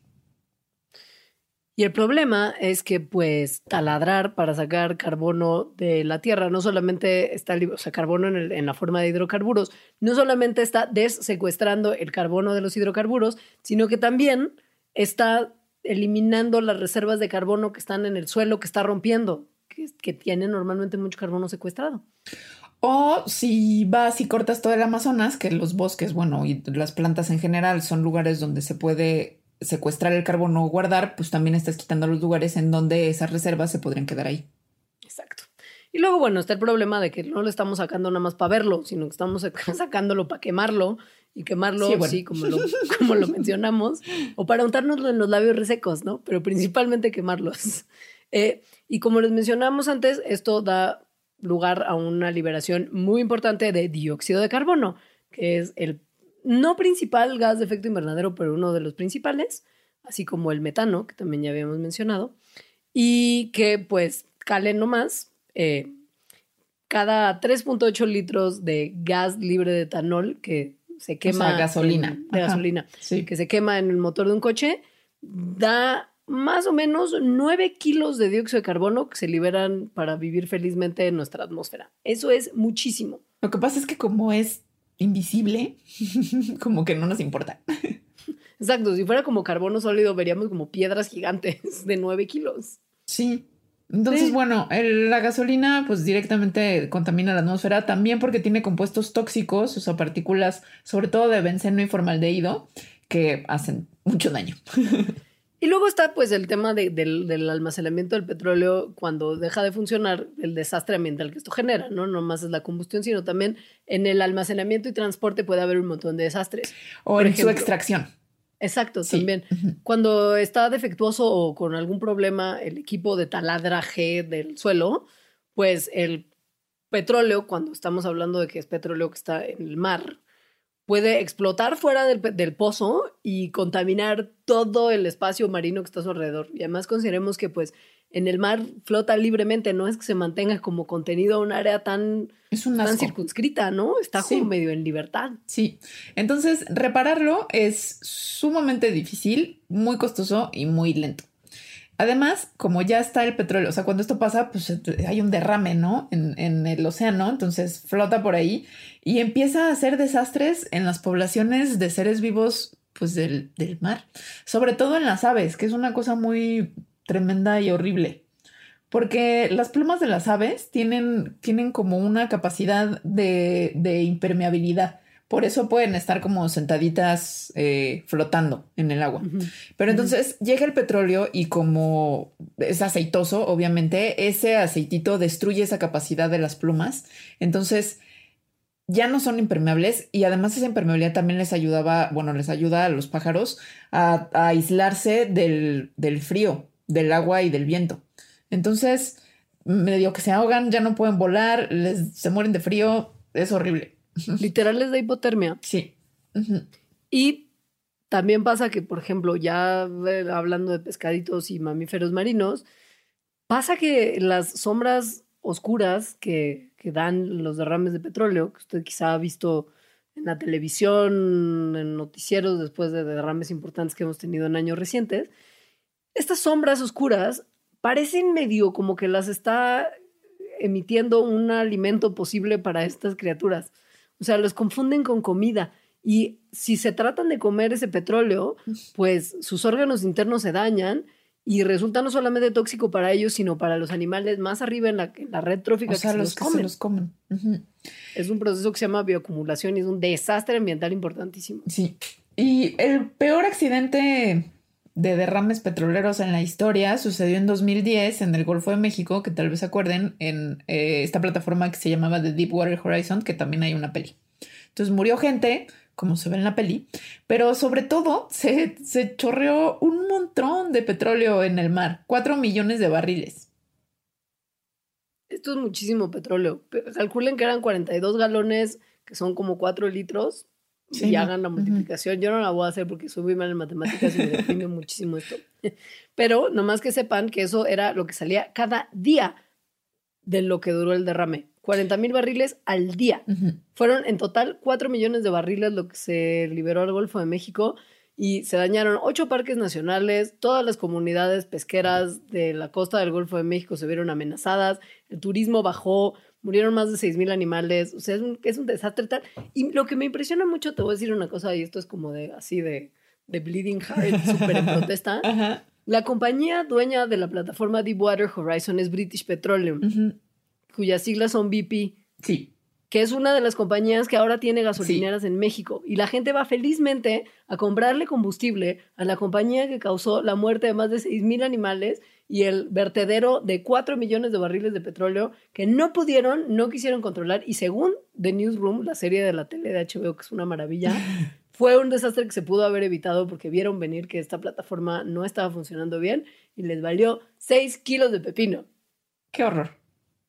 B: Y el problema es que, pues, taladrar para sacar carbono de la tierra no solamente está, o sea, carbono en, en, la forma de hidrocarburos, no solamente está desecuestrando el carbono de los hidrocarburos, sino que también está eliminando las reservas de carbono que están en el suelo, que está rompiendo, que, que tiene normalmente mucho carbono secuestrado.
C: O si vas y cortas todo el Amazonas, que los bosques, bueno, y las plantas en general son lugares donde se puede secuestrar el carbono o guardar, pues también estás quitando los lugares en donde esas reservas se podrían quedar ahí.
B: Exacto. Y luego, bueno, está el problema de que no lo estamos sacando nada más para verlo, sino que estamos sacándolo para quemarlo y quemarlo, sí, como, lo, como lo mencionamos, o para untárnoslo en los labios resecos, ¿no? Pero principalmente quemarlos. Eh, y como les mencionamos antes, esto da lugar a una liberación muy importante de dióxido de carbono, que es el no principal gas de efecto invernadero, pero uno de los principales, así como el metano, que también ya habíamos mencionado, y que pues calen nomás, eh, cada 3.8 litros de gas libre de etanol que se quema.
C: gasolina.
B: de gasolina. Que se quema en el motor de un coche, da más o menos 9 kilos de dióxido de carbono que se liberan para vivir felizmente en nuestra atmósfera. Eso es muchísimo.
C: Lo que pasa es que como es invisible, como que no nos importa.
B: Exacto, si fuera como carbono sólido veríamos como piedras gigantes de 9 kilos.
C: Sí. Entonces, bueno, la gasolina pues directamente contamina la atmósfera también porque tiene compuestos tóxicos, o sea, partículas sobre todo de benceno y formaldehído que hacen mucho daño.
B: Y luego está pues el tema del, almacenamiento del petróleo cuando deja de funcionar, el desastre ambiental que esto genera, ¿no? No más es la combustión, sino también en el almacenamiento y transporte puede haber un montón de desastres.
C: O en su extracción.
B: Exacto, también. Cuando está defectuoso o con algún problema el equipo de taladraje del suelo, pues el petróleo, cuando estamos hablando de que es petróleo que está en el mar, puede explotar fuera del, pozo y contaminar todo el espacio marino que está a su alrededor. Y además consideremos que pues en el mar flota libremente, no es que se mantenga como contenido a un área tan, tan circunscrita, ¿no? Está como medio en libertad.
C: Sí, entonces repararlo es sumamente difícil, muy costoso y muy lento. Además, como ya está el petróleo, o sea, cuando esto pasa, pues hay un derrame, ¿no? En, en, el océano, entonces flota por ahí y empieza a hacer desastres en las poblaciones de seres vivos, pues del, del mar, sobre todo en las aves, que es una cosa muy tremenda y horrible. Porque las plumas de las aves tienen, tienen como una capacidad de, de impermeabilidad. Por eso pueden estar como sentaditas eh, flotando en el agua. Pero entonces llega el petróleo y como es aceitoso, obviamente, ese aceitito destruye esa capacidad de las plumas. Entonces ya no son impermeables y además esa impermeabilidad también les ayudaba, bueno, les ayuda a los pájaros a, aislarse del, del frío, del agua y del viento. Entonces, medio que se ahogan, ya no pueden volar, les, se mueren de frío, es horrible.
B: Literal es de hipotermia.
C: Sí.
B: Y también pasa que, por ejemplo, ya eh, hablando de pescaditos y mamíferos marinos, pasa que las sombras oscuras que, que dan los derrames de petróleo, que usted quizá ha visto en la televisión, en noticieros después de derrames importantes que hemos tenido en años recientes, estas sombras oscuras parecen medio como que las está emitiendo un alimento posible para estas criaturas. O sea, los confunden con comida. Y si se tratan de comer ese petróleo, pues sus órganos internos se dañan y resulta no solamente tóxico para ellos, sino para los animales más arriba en la, red trófica
C: o sea, que, los, que se los comen.
B: Es un proceso que se llama bioacumulación y es un desastre ambiental importantísimo.
C: Sí. Y el peor accidente de derrames petroleros en la historia sucedió en 2010 en el Golfo de México, que tal vez se acuerden, en eh, esta plataforma que se llamaba The Deepwater Horizon, que también hay una peli. Entonces murió gente, como se ve en la peli, pero sobre todo se, se chorreó un montón de petróleo en el mar, cuatro millones de barriles.
B: Esto es muchísimo petróleo. Calculen que eran 42 galones que son como cuatro litros, y hagan la multiplicación. Yo no la voy a hacer porque soy muy mal en matemáticas y me deprime muchísimo esto. Pero nomás que sepan que eso era lo que salía cada día de lo que duró el derrame. 40 mil barriles al día. Fueron en total 4 millones de barriles lo que se liberó al Golfo de México y se dañaron ocho parques nacionales, todas las comunidades pesqueras de la costa del Golfo de México se vieron amenazadas, el turismo bajó, murieron más de 6 mil animales, o sea, es un, es un desastre tal. Y lo que me impresiona mucho, te voy a decir una cosa, y esto es como de así de, de Bleeding Heart, súper en protesta. La compañía dueña de la plataforma Deepwater Horizon es British Petroleum, cuyas siglas son BP.
C: Sí
B: que es una de las compañías que ahora tiene gasolineras en México. Y la gente va felizmente a comprarle combustible a la compañía que causó la muerte de más de 6 mil animales y el vertedero de 4 millones de barriles de petróleo que no pudieron, no quisieron controlar. Y según The Newsroom, la serie de la tele de HBO, que es una maravilla, fue un desastre que se pudo haber evitado porque vieron venir que esta plataforma no estaba funcionando bien y les valió 6 kilos de pepino.
C: Qué horror.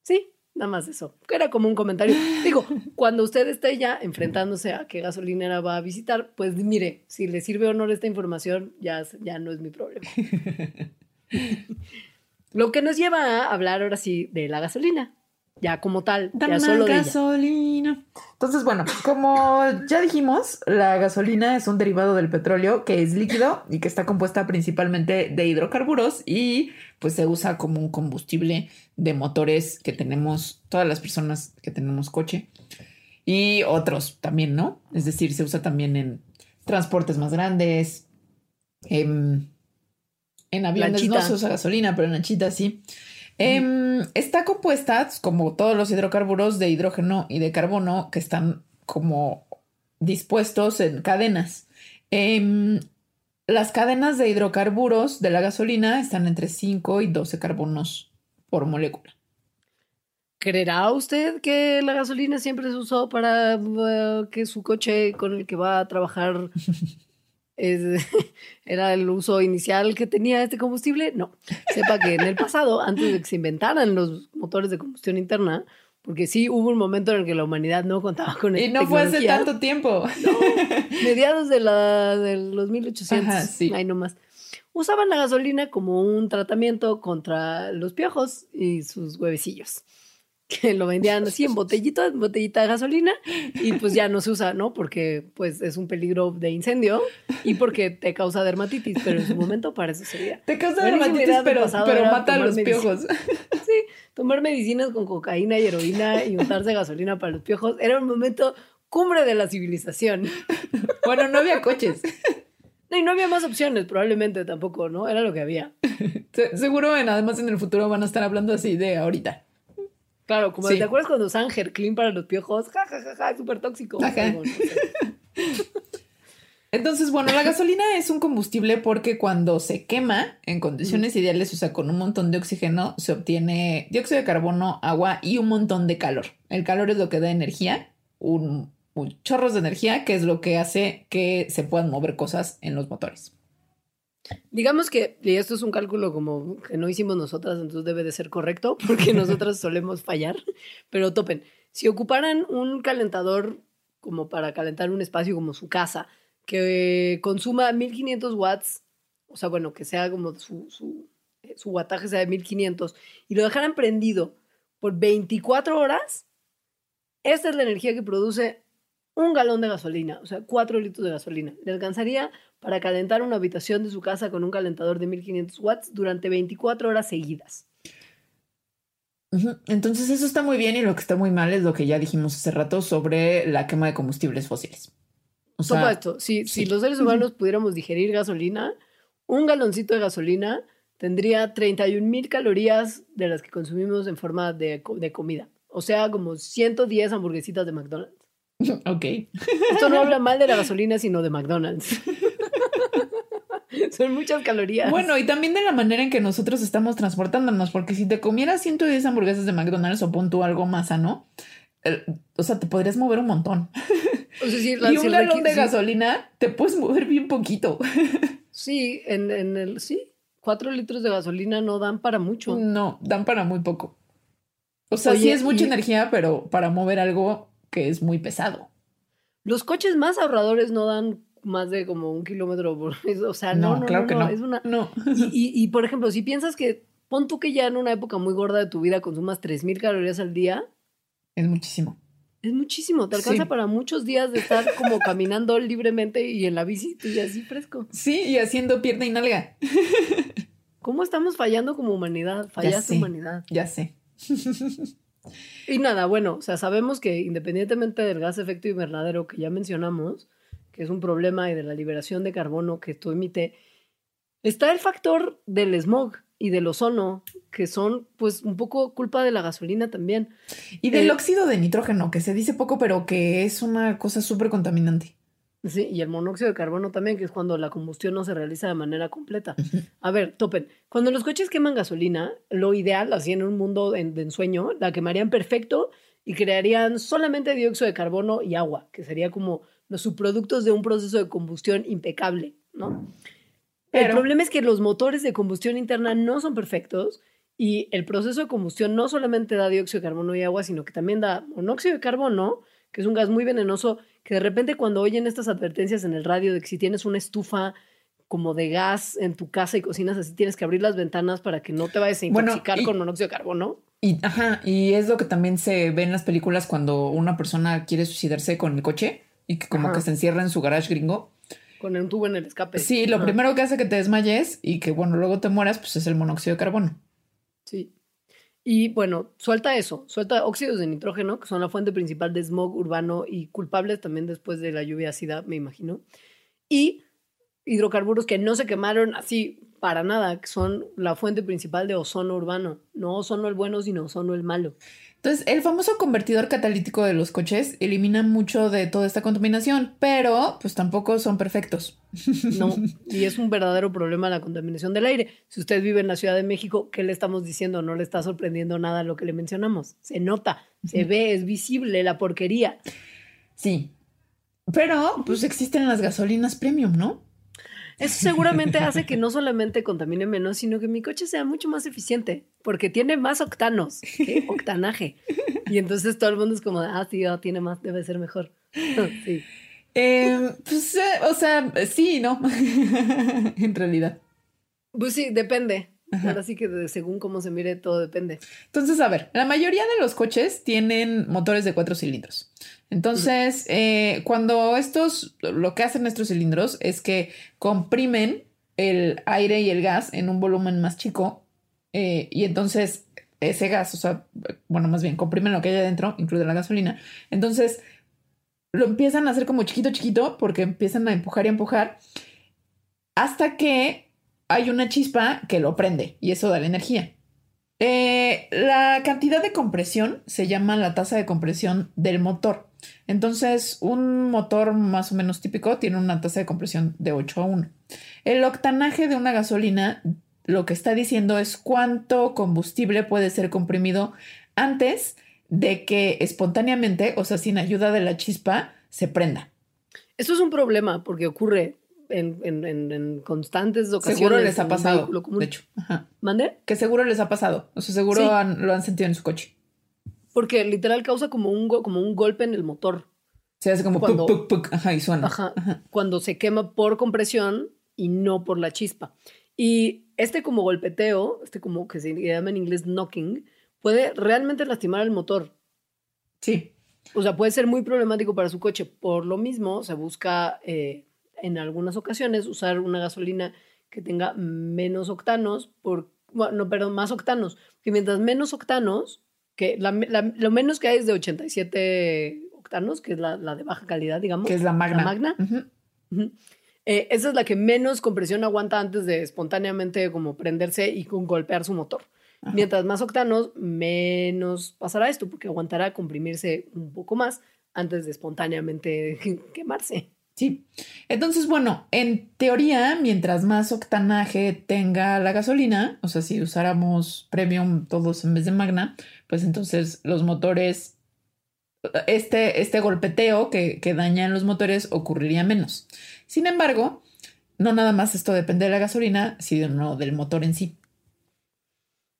B: Sí, Nada más eso, que era como un comentario. Digo, cuando usted esté ya enfrentándose a qué gasolinera va a visitar, pues mire, si le sirve honor esta información, ya, ya no es mi problema. Lo que nos lleva a hablar ahora sí de la gasolina ya como tal, ya solo
C: gasolina. Entonces, bueno, como ya dijimos, la gasolina es un derivado del petróleo que es líquido y que está compuesta principalmente de hidrocarburos y pues se usa como un combustible de motores que tenemos todas las personas que tenemos coche y otros también, ¿no? Es decir, se usa también en transportes más grandes, en, en aviones no se usa gasolina, pero en lanchitas sí. Em, está compuesta, como todos los hidrocarburos, de hidrógeno y de carbono que están como dispuestos en cadenas. Em, las cadenas de hidrocarburos de la gasolina están entre 5 y 12 carbonos por molécula.
B: ¿Creerá usted que la gasolina siempre se usó para eh, que su coche con el que va a trabajar era el uso inicial que tenía este combustible. No, sepa que en el pasado, antes de que se inventaran los motores de combustión interna, porque sí hubo un momento en el que la humanidad no contaba con
C: Y no fue hace tanto tiempo.
B: mediados de, la, de los 1800, sí. ahí nomás. Usaban la gasolina como un tratamiento contra los piojos y sus huevecillos que lo vendían así en botellita, en botellita de gasolina y pues ya no se usa, ¿no? Porque pues es un peligro de incendio y porque te causa dermatitis, pero en su momento para eso sería.
C: Te causa dermatitis, pero, pero mata a los piojos.
B: Sí, tomar medicinas con cocaína y heroína y untarse gasolina para los piojos era un momento cumbre de la civilización.
C: Bueno, no había coches.
B: Y no había más opciones, probablemente tampoco, ¿no? Era lo que había.
C: Seguro, en, además en el futuro van a estar hablando así de ahorita.
B: Claro, como te acuerdas cuando usaban Clean para los piojos, ja, ja, ja, súper tóxico.
C: Entonces, bueno, la gasolina es un combustible porque cuando se quema en condiciones ideales, o sea, con un montón de oxígeno, se obtiene dióxido de carbono, agua y un montón de calor. El calor es lo que da energía, un, un chorros de energía, que es lo que hace que se puedan mover cosas en los motores.
B: Digamos que, y esto es un cálculo como que no hicimos nosotras, entonces debe de ser correcto, porque nosotras solemos fallar, pero topen, si ocuparan un calentador como para calentar un espacio como su casa, que consuma 1500 watts, o sea, bueno, que sea como su, su, su wattaje sea de 1500, y lo dejaran prendido por 24 horas, esta es la energía que produce un galón de gasolina, o sea, 4 litros de gasolina. Le alcanzaría para calentar una habitación de su casa con un calentador de 1500 watts durante 24 horas seguidas.
C: Entonces eso está muy bien y lo que está muy mal es lo que ya dijimos hace rato sobre la quema de combustibles fósiles.
B: O sea, si, si los seres humanos pudiéramos digerir gasolina, un galoncito de gasolina tendría 31 mil calorías de las que consumimos en forma de, de comida. O sea, como 110 hamburguesitas de McDonald's.
C: Ok.
B: Esto no habla mal de la gasolina, sino de McDonald's. Son muchas calorías.
C: Bueno, y también de la manera en que nosotros estamos transportándonos, porque si te comieras 110 hamburguesas de McDonald's o pon tú algo más sano, o sea, te podrías mover un montón. y un galón de gasolina te puedes mover bien poquito.
B: sí, en, en el, sí, cuatro litros de gasolina no dan para mucho.
C: No, dan para muy poco. O sea, sí es mucha energía, pero para mover algo que es muy pesado.
B: Los coches más ahorradores no dan más de como un kilómetro por... O sea, no, no, claro que no. Es una...
C: No.
B: Y, y, por ejemplo, si piensas que pon tú que ya en una época muy gorda de tu vida consumas 3.000 calorías al día.
C: Es muchísimo.
B: Es muchísimo, te alcanza para muchos días de estar como caminando libremente y en la bici y así fresco.
C: Sí, y haciendo pierna y nalga.
B: ¿Cómo estamos fallando como humanidad? Fallaste humanidad.
C: Ya sé.
B: y nada, bueno, o sea, sabemos que independientemente del gas efecto invernadero que ya mencionamos, que es un problema y de la liberación de carbono que esto emite, está el factor del smog y del ozono, que son pues un poco culpa de la gasolina también.
C: Y del eh, óxido de nitrógeno, que se dice poco, pero que es una cosa súper contaminante.
B: Sí, y el monóxido de carbono también, que es cuando la combustión no se realiza de manera completa. A ver, topen, cuando los coches queman gasolina, lo ideal, así en un mundo de, ensueño, la quemarían perfecto y crearían solamente dióxido de carbono y agua, que sería como los subproductos de un proceso de combustión impecable, ¿no? el problema es que los motores de combustión interna no son perfectos y el proceso de combustión no solamente da dióxido de carbono y agua, sino que también da monóxido de carbono, que es un gas muy venenoso, que de repente cuando oyen estas advertencias en el radio de que si tienes una estufa como de gas en tu casa y cocinas así, tienes que abrir las ventanas para que no te vayas a intoxicar con monóxido de carbono.
C: Y, ajá, y es lo que también se ve en las películas cuando una persona quiere suicidarse con el coche y que como que se encierra en su garage gringo
B: con un tubo en el escape.
C: Sí, lo primero que hace que te desmayes y que, bueno, luego te mueras, pues es el monóxido de carbono.
B: Sí. Y bueno, suelta eso, suelta óxidos de nitrógeno, que son la fuente principal de smog urbano y culpables también después de la lluvia ácida, me imagino. Y hidrocarburos que no se quemaron así para nada, que son la fuente principal de ozono urbano. No ozono el bueno, sino ozono el malo.
C: Entonces, el famoso convertidor catalítico de los coches elimina mucho de toda esta contaminación, pero pues tampoco son perfectos.
B: No, y es un verdadero problema la contaminación del aire. Si usted vive en la Ciudad de México, ¿qué le estamos diciendo? No le está sorprendiendo nada lo que le mencionamos. Se nota, se ve, es visible la porquería.
C: Sí, pero pues existen las gasolinas premium, ¿no?
B: Eso seguramente hace que no solamente contamine menos, sino que mi coche sea mucho más eficiente, porque tiene más octanos, octanaje. Y entonces todo el mundo es como, ah, sí, oh, tiene más, debe ser mejor. sí.
C: Em, pues, eh, o sea, sí, ¿no? en realidad.
B: Pues sí, depende. Ahora sí que según cómo se mire, todo depende.
C: Entonces, a ver, la mayoría de los coches tienen motores de cuatro cilindros. Entonces, eh, cuando estos, lo que hacen estos cilindros es que comprimen el aire y el gas en un volumen más chico eh, y entonces ese gas, o sea, bueno, más bien comprimen lo que hay adentro, incluye la gasolina. Entonces, lo empiezan a hacer como chiquito, chiquito, porque empiezan a empujar y empujar hasta que hay una chispa que lo prende y eso da la energía. Eh, la cantidad de compresión se llama la tasa de compresión del motor. Entonces, un motor más o menos típico tiene una tasa de compresión de 8 a 1. El octanaje de una gasolina lo que está diciendo es cuánto combustible puede ser comprimido antes de que espontáneamente, o sea, sin ayuda de la chispa, se prenda.
B: Esto es un problema porque ocurre en, constantes ocasiones.
C: Seguro les ha pasado. De hecho.
B: ¿Mande?
C: Que seguro les ha pasado. O sea, seguro lo han sentido en su coche.
B: Porque literal causa como un, como un golpe en el motor.
C: Se hace como cuando, Ajá, y suena.
B: Cuando se quema por compresión y no por la chispa. Y este como golpeteo, este como que se llama en inglés knocking, puede realmente lastimar el motor.
C: Sí.
B: O sea, puede ser muy problemático para su coche. Por lo mismo, se busca eh, en algunas ocasiones usar una gasolina que tenga menos octanos, por, bueno, no, perdón, más octanos. Que mientras menos octanos, que lo menos que hay es de 87 octanos, que es la, de baja calidad, digamos.
C: Que es la magna.
B: magna. Eh, esa es la que menos compresión aguanta antes de espontáneamente como prenderse y con golpear su motor. Mientras más octanos, menos pasará esto, porque aguantará comprimirse un poco más antes de espontáneamente quemarse.
C: Sí. Entonces, bueno, en teoría, mientras más octanaje tenga la gasolina, o sea, si usáramos premium todos en vez de magna, pues entonces los motores, este, este golpeteo que, que daña en los motores ocurriría menos. Sin embargo, no nada más esto depende de la gasolina, sino del motor en sí.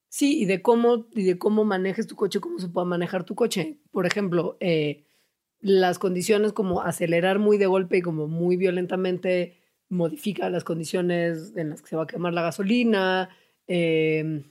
B: Sí, y de cómo, y de cómo manejes tu coche, cómo se puede manejar tu coche. Por ejemplo, eh, las condiciones como acelerar muy de golpe y como muy violentamente modifica las condiciones en las que se va a quemar la gasolina. Em,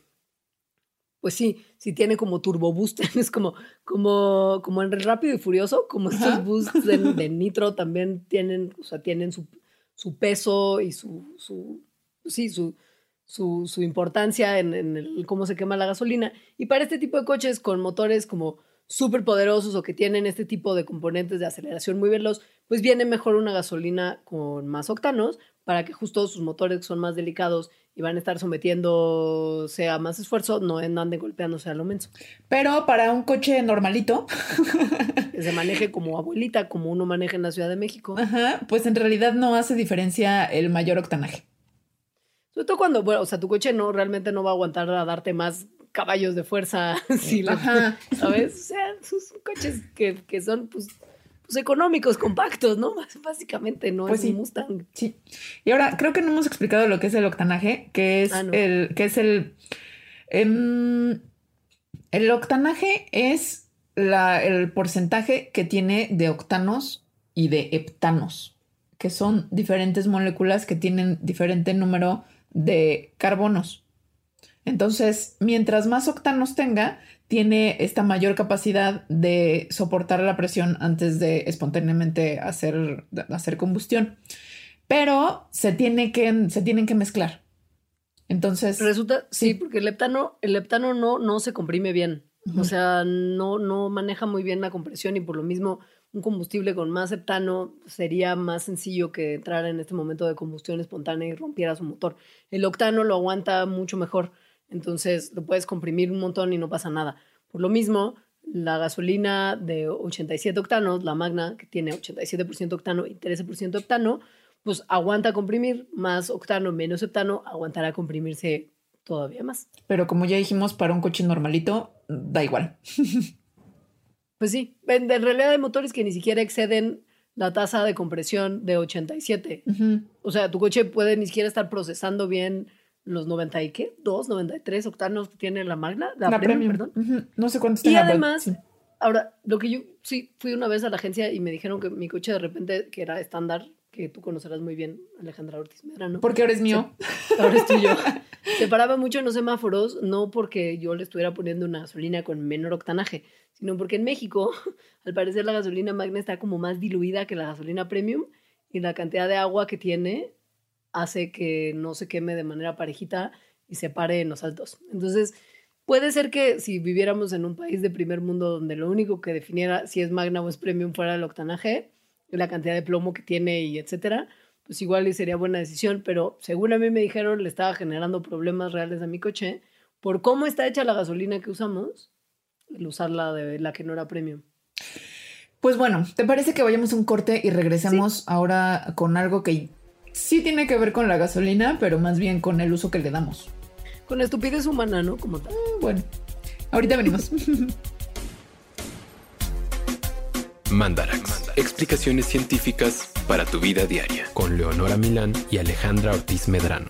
B: pues sí, si tiene como turbo boost, es como, como, como en el Rápido y Furioso, como estos boosts de, nitro también tienen, o sea, tienen su, su peso y su, su sí, su, su, su importancia en, en el, cómo se quema la gasolina. Y para este tipo de coches con motores como súper poderosos o que tienen este tipo de componentes de aceleración muy veloz, pues viene mejor una gasolina con más octanos para que justo sus motores son más delicados y van a estar sometiéndose a más esfuerzo, no anden golpeándose a lo menso.
C: Pero para un coche normalito.
B: que se maneje como abuelita, como uno maneja en la Ciudad de México.
C: Ajá, pues en realidad no hace diferencia el mayor octanaje.
B: Sobre todo cuando, bueno, o sea, tu coche no realmente no va a aguantar a darte más caballos de fuerza, si Ajá. ¿sabes? O sea, son coches que, que son, pues, pues, económicos, compactos, ¿no? Básicamente, no
C: pues
B: es un Mustang.
C: Sí. Y ahora, creo que no hemos explicado lo que es el octanaje, que es ah, el, que es el, em, el octanaje es la, el porcentaje que tiene de octanos y de heptanos, que son diferentes moléculas que tienen diferente número de carbonos. Entonces, mientras más octanos tenga, tiene esta mayor capacidad de soportar la presión antes de espontáneamente hacer, hacer combustión. Pero se, tiene que, se tienen que mezclar. Entonces.
B: Resulta, sí, porque el leptano, el leptano no, no se comprime bien. O sea, no, no maneja muy bien la compresión y por lo mismo un combustible con más heptano sería más sencillo que entrar en este momento de combustión espontánea y rompiera su motor. El octano lo aguanta mucho mejor. Entonces lo puedes comprimir un montón y no pasa nada. Por lo mismo, la gasolina de 87 octanos, la Magna, que tiene 87% octano y 13% octano, pues aguanta comprimir más octano, menos octano, aguantará comprimirse todavía más.
C: Pero como ya dijimos, para un coche normalito, da igual.
B: pues sí, en, realidad hay motores que ni siquiera exceden la tasa de compresión de 87. O sea, tu coche puede ni siquiera estar procesando bien los 90 y qué, 2, 93 octanos que tiene la Magna, la, premium, perdón.
C: No sé cuántos
B: Y además, ahora, lo que yo sí fui una vez a la agencia y me dijeron que mi coche de repente, que era estándar, que tú conocerás muy bien, Alejandra Ortiz Medrano.
C: Porque ahora es mío.
B: ahora es tuyo. Se paraba mucho en los semáforos, no porque yo le estuviera poniendo una gasolina con menor octanaje, sino porque en México, al parecer, la gasolina Magna está como más diluida que la gasolina premium y la cantidad de agua que tiene hace que no se queme de manera parejita y se pare en los altos. Entonces, puede ser que si viviéramos en un país de primer mundo donde lo único que definiera si es magna o es premium fuera el octanaje, la cantidad de plomo que tiene y etcétera, pues igual sería buena decisión, pero según a mí me dijeron, le estaba generando problemas reales a mi coche por cómo está hecha la gasolina que usamos, el usarla de la que no era premium.
C: Pues bueno, ¿te parece que vayamos a un corte y regresemos ahora con algo que sí tiene que ver con la gasolina, pero más bien con el uso que le damos.
B: Con la estupidez humana, ¿no? Como tal.
C: Ah, bueno, ahorita venimos.
A: Mandarax. Explicaciones científicas para tu vida diaria. Con Leonora Milán y Alejandra Ortiz Medrano.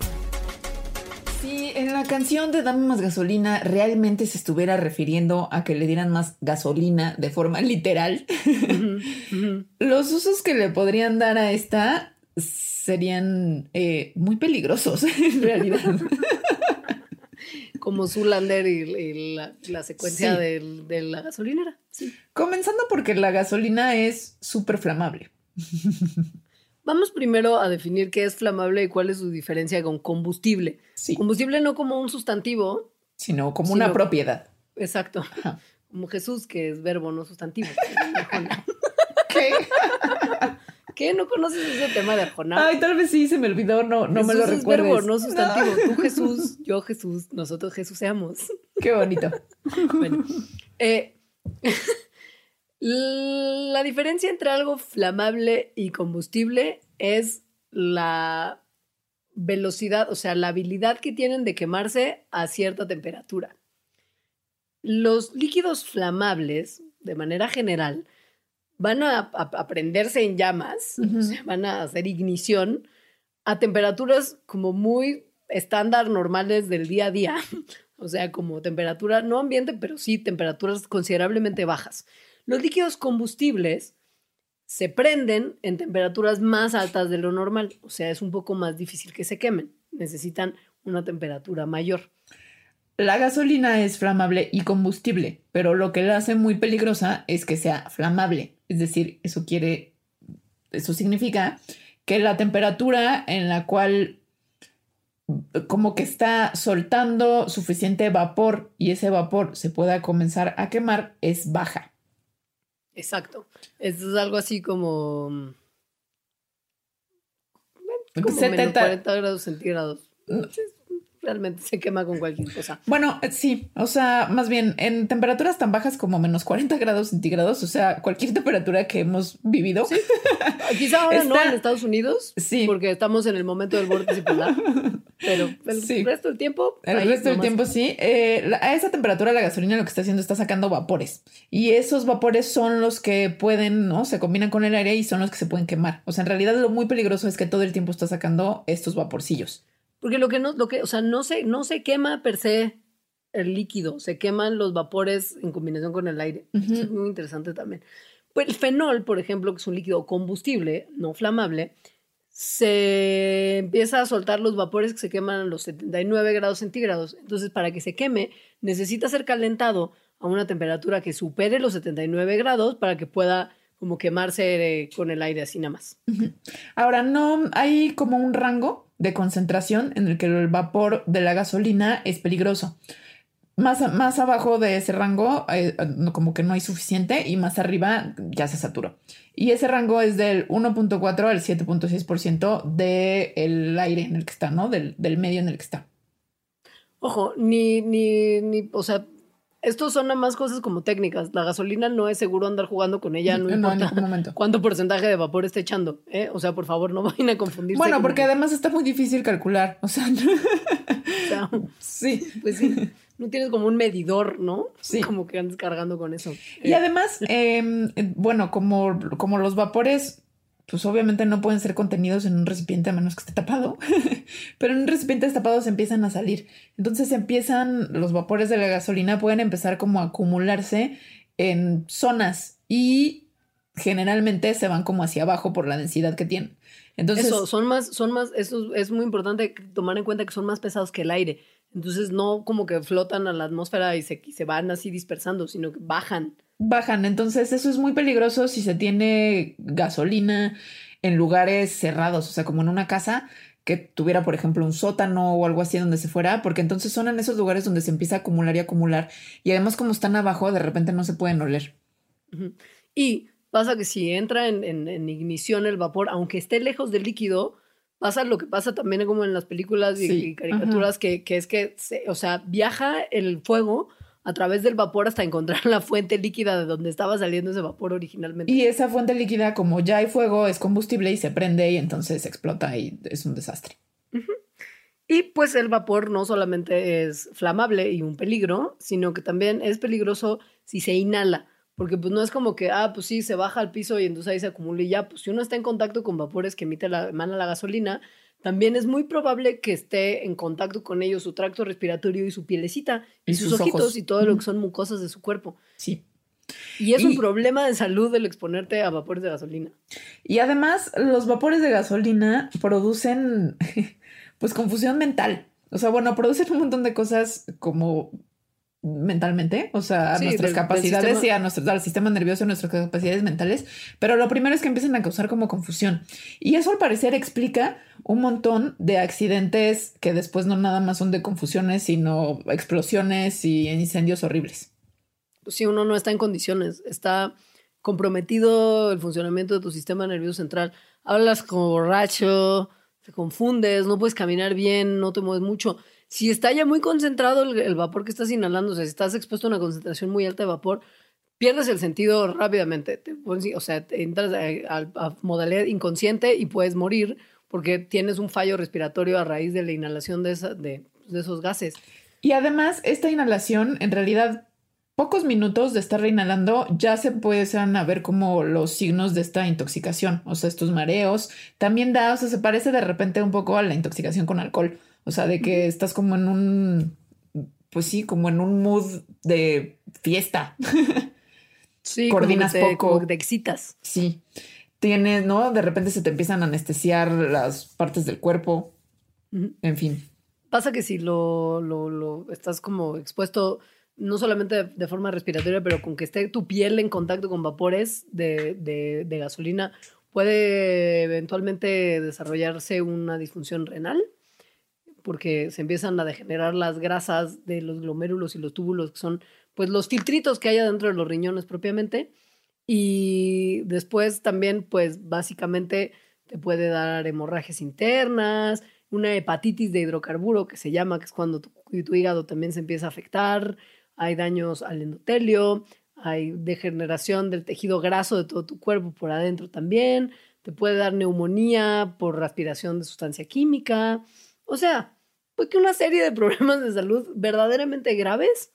C: Si en la canción de Dame más gasolina realmente se estuviera refiriendo a que le dieran más gasolina de forma literal, los usos que le podrían dar a esta serían eh, muy peligrosos en realidad.
B: Como Zulander y, la, secuencia de, la gasolinera.
C: Comenzando porque la gasolina es súper flamable.
B: Vamos primero a definir qué es flamable y cuál es su diferencia con combustible. Combustible no como un sustantivo,
C: sino como una propiedad.
B: Exacto. Como Jesús, que es verbo, no sustantivo.
C: ¿Qué?
B: ¿Qué? ¿No conoces ese tema de Arjona?
C: Ay, tal vez sí, se me olvidó, no, no me lo es verbo,
B: no sustantivo. Tú Jesús, yo Jesús, nosotros Jesús seamos.
C: Qué bonito.
B: bueno, eh, la diferencia entre algo flamable y combustible es la velocidad, o sea, la habilidad que tienen de quemarse a cierta temperatura. Los líquidos flamables, de manera general, van a, prenderse en llamas, van a hacer ignición a temperaturas como muy estándar normales del día a día, o sea, como temperatura, no ambiente, pero sí temperaturas considerablemente bajas. Los líquidos combustibles se prenden en temperaturas más altas de lo normal. O sea, es un poco más difícil que se quemen. Necesitan una temperatura mayor.
C: La gasolina es flamable y combustible, pero lo que la hace muy peligrosa es que sea flamable. Es decir, eso quiere, eso significa que la temperatura en la cual como que está soltando suficiente vapor y ese vapor se pueda comenzar a quemar es baja.
B: Exacto. Esto es algo así como, como 40 grados centígrados. Realmente se quema con cualquier cosa.
C: Bueno, eh, sí, o sea, más bien en temperaturas tan bajas como menos 40 grados centígrados, o sea, cualquier temperatura que hemos vivido.
B: Sí. Quizá ahora no en Estados Unidos, sí. porque estamos en el momento del vórtice polar, pero el resto del tiempo.
C: El resto del tiempo sí. Eh, a esa temperatura la gasolina lo que está haciendo está sacando vapores y esos vapores son los que pueden, ¿no? Se combinan con el aire y son los que se pueden quemar. O sea, en realidad lo muy peligroso es que todo el tiempo está sacando estos vaporcillos.
B: Porque lo que no, lo que, o sea, no se, no se quema per se el líquido, se queman los vapores en combinación con el aire. Eso es muy interesante también. Pues el fenol, por ejemplo, que es un líquido combustible, no flamable, se empieza a soltar los vapores que se queman a los 79 grados centígrados. Entonces, para que se queme, necesita ser calentado a una temperatura que supere los 79 grados para que pueda como quemarse eh, con el aire así nada más.
C: Ahora, no hay como un rango de concentración en el que el vapor de la gasolina es peligroso. Más, más abajo de ese rango, eh, como que no hay suficiente, y más arriba ya se saturó. Y ese rango es del 1.4 al 7.6% del aire en el que está, ¿no? Del, del medio en el que está.
B: Ojo, ni, ni, ni, o sea, estos son nada más cosas como técnicas. La gasolina no es seguro andar jugando con ella, no, importa cuánto porcentaje de vapor esté echando. ¿eh? O sea, por favor, no vayan a confundirse.
C: Bueno, porque además está muy difícil calcular. O sea,
B: sí. Pues sí. No tienes como un medidor, ¿no? Sí. Como que andes cargando con eso.
C: Y además, em, bueno, como, como los vapores pues obviamente no pueden ser contenidos en un recipiente a menos que esté tapado, pero en un recipiente destapado se empiezan a salir. Entonces empiezan, los vapores de la gasolina pueden empezar como a acumularse en zonas y generalmente se van como hacia abajo por la densidad que tienen. Entonces,
B: eso, son más, son más, eso es muy importante tomar en cuenta que son más pesados que el aire. Entonces no como que flotan a la atmósfera y se, se van así dispersando, sino que bajan
C: bajan. Entonces eso es muy peligroso si se tiene gasolina en lugares cerrados, o sea, como en una casa que tuviera, por ejemplo, un sótano o algo así donde se fuera, porque entonces son en esos lugares donde se empieza a acumular y acumular. Y además como están abajo, de repente no se pueden oler.
B: Y pasa que si entra en, ignición el vapor, aunque esté lejos del líquido, pasa lo que pasa también como en las películas y, caricaturas, que, que, es que, o sea, viaja el fuego a través del vapor hasta encontrar la fuente líquida de donde estaba saliendo ese vapor originalmente.
C: Y esa fuente líquida, como ya hay fuego, es combustible y se prende y entonces explota y es un desastre.
B: Y pues el vapor no solamente es flamable y un peligro, sino que también es peligroso si se inhala. Porque pues no es como que, ah, pues sí, se baja al piso y entonces ahí se acumula y ya. Pues si uno está en contacto con vapores que emite la, emana la gasolina, también es muy probable que esté en contacto con ellos su tracto respiratorio y su pielecita y, sus, ojitos y todo lo que son mucosas de su cuerpo.
C: Sí.
B: Y es un problema de salud el exponerte a vapores de gasolina.
C: Y además, los vapores de gasolina producen, pues, confusión mental. O sea, bueno, producen un montón de cosas como mentalmente, o sea, a nuestras capacidades y a nuestro, al sistema nervioso, nuestras capacidades mentales, pero lo primero es que empiezan a causar como confusión. Y eso al parecer explica un montón de accidentes que después no nada más son de confusiones, sino explosiones y incendios horribles.
B: Si uno no está en condiciones, está comprometido el funcionamiento de tu sistema nervioso central, hablas como borracho, te confundes, no puedes caminar bien, no te mueves mucho si está ya muy concentrado el, vapor que estás inhalando, o sea, si estás expuesto a una concentración muy alta de vapor, pierdes el sentido rápidamente. o sea, entras a, modalidad inconsciente y puedes morir porque tienes un fallo respiratorio a raíz de la inhalación de, esos gases.
C: Y además, esta inhalación, en realidad, pocos minutos de estar inhalando ya se pueden a ver como los signos de esta intoxicación, o sea, estos mareos. También da, o sea, se parece de repente un poco a la intoxicación con alcohol. O sea, de que estás como en un, pues sí, como en un mood de fiesta. coordinas poco.
B: te excitas.
C: Sí. Tienes, ¿no? De repente se te empiezan a anestesiar las partes del cuerpo. En fin.
B: Pasa que si lo, lo, lo estás como expuesto no solamente de, forma respiratoria, pero con que esté tu piel en contacto con vapores de, de, de, gasolina, puede eventualmente desarrollarse una disfunción renal, porque se empiezan a degenerar las grasas de los glomérulos y los túbulos, que son pues los filtritos que hay adentro de los riñones propiamente. Y después también, pues básicamente te puede dar hemorragias internas, una hepatitis de hidrocarburo que se llama, que es cuando tu, tu hígado también se empieza a afectar, hay daños al endotelio, hay degeneración del tejido graso de todo tu cuerpo por adentro también, te puede dar neumonía por respiración de sustancia química, o sea, pues que una serie de problemas de salud verdaderamente graves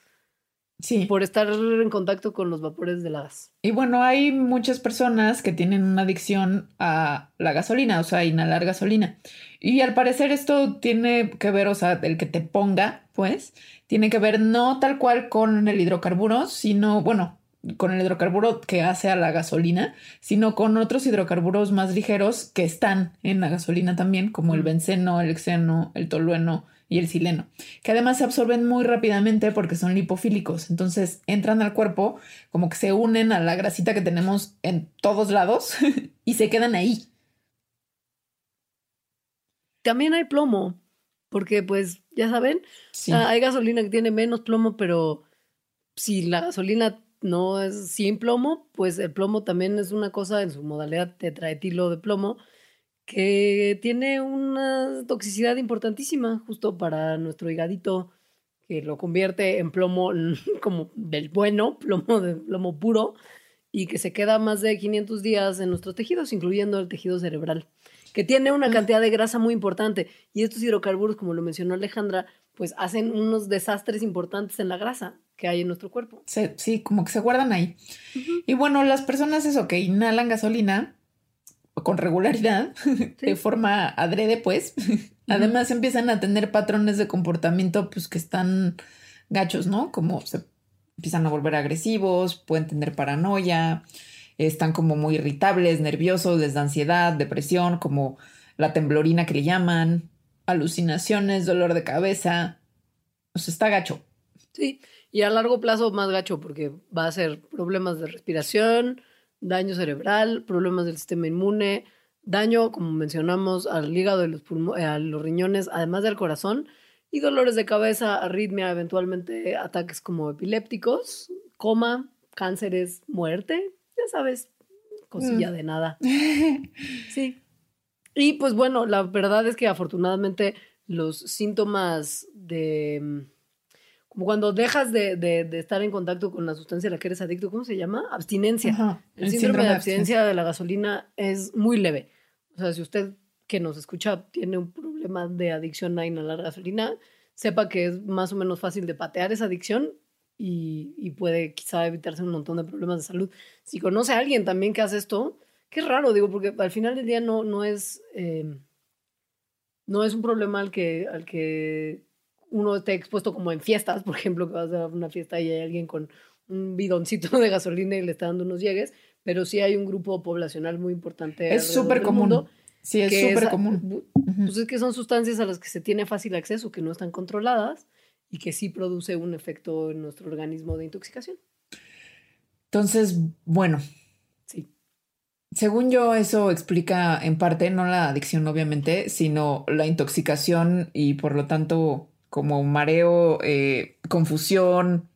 C: Sí.
B: Por estar en contacto con los vapores de gas.
C: Y bueno, hay muchas personas que tienen una adicción a la gasolina, o sea, inhalar gasolina. Y al parecer esto tiene que ver, o sea, el que te ponga, pues, tiene que ver no tal cual con el hidrocarburo, sino, bueno, con el hidrocarburo que hace a la gasolina, sino con otros hidrocarburos más ligeros que están en la gasolina también, como el benceno, el xeno, el tolueno, y el sileno, que además se absorben muy rápidamente porque son lipofílicos. Entonces entran al cuerpo, como que se unen a la grasita que tenemos en todos lados y se quedan ahí.
B: También hay plomo, porque pues ya saben, hay gasolina que tiene menos plomo, pero si la gasolina no es sin plomo, pues el plomo también es una cosa en su modalidad tetraetilo de plomo que tiene una toxicidad importantísima justo para nuestro higadito, que lo convierte en plomo como del bueno, plomo de plomo puro, y que se queda más de 500 días en nuestros tejidos, incluyendo el tejido cerebral, que tiene una cantidad de grasa muy importante. Y estos hidrocarburos, como lo mencionó Alejandra, pues hacen unos desastres importantes en la grasa que hay en nuestro cuerpo.
C: Sí, como que se guardan ahí. Y bueno, las personas eso que inhalan gasolina, con regularidad, de forma adrede, pues, además empiezan a tener patrones de comportamiento, pues, que están gachos, ¿no? Como se empiezan a volver agresivos, pueden tener paranoia, están como muy irritables, nerviosos, les da ansiedad, depresión, como la temblorina que le llaman, alucinaciones, dolor de cabeza, o sea, está gacho.
B: Sí, y a largo plazo más gacho porque va a ser problemas de respiración, daño cerebral, problemas del sistema inmune, daño, como mencionamos, al hígado y los a los riñones, además del corazón, y dolores de cabeza, arritmia, eventualmente ataques como epilépticos, coma, cánceres, muerte, ya sabes, cosilla mm. de nada. Sí. Y pues bueno, la verdad es que afortunadamente los síntomas de como cuando dejas de, de, estar en contacto con la sustancia a la que eres adicto, ¿cómo se llama? Abstinencia. el, síndrome, de abstinencia de la gasolina es muy leve. O sea, si usted que nos escucha tiene un problema de adicción a inhalar gasolina, sepa que es más o menos fácil de patear esa adicción y, y, puede quizá evitarse un montón de problemas de salud. Si conoce a alguien también que hace esto, qué raro, digo, porque al final del día no, no es... Eh, no es un problema al que, al que uno esté expuesto como en fiestas, por ejemplo, que vas a una fiesta y hay alguien con un bidoncito de gasolina y le está dando unos llegues, pero sí hay un grupo poblacional muy importante.
C: Es súper común. sí, es súper común.
B: Pues es que son sustancias a las que se tiene fácil acceso, que no están controladas y que sí produce un efecto en nuestro organismo de intoxicación.
C: Entonces, bueno.
B: Sí.
C: Según yo, eso explica en parte no la adicción, obviamente, sino la intoxicación y por lo tanto como mareo, eh, confusión,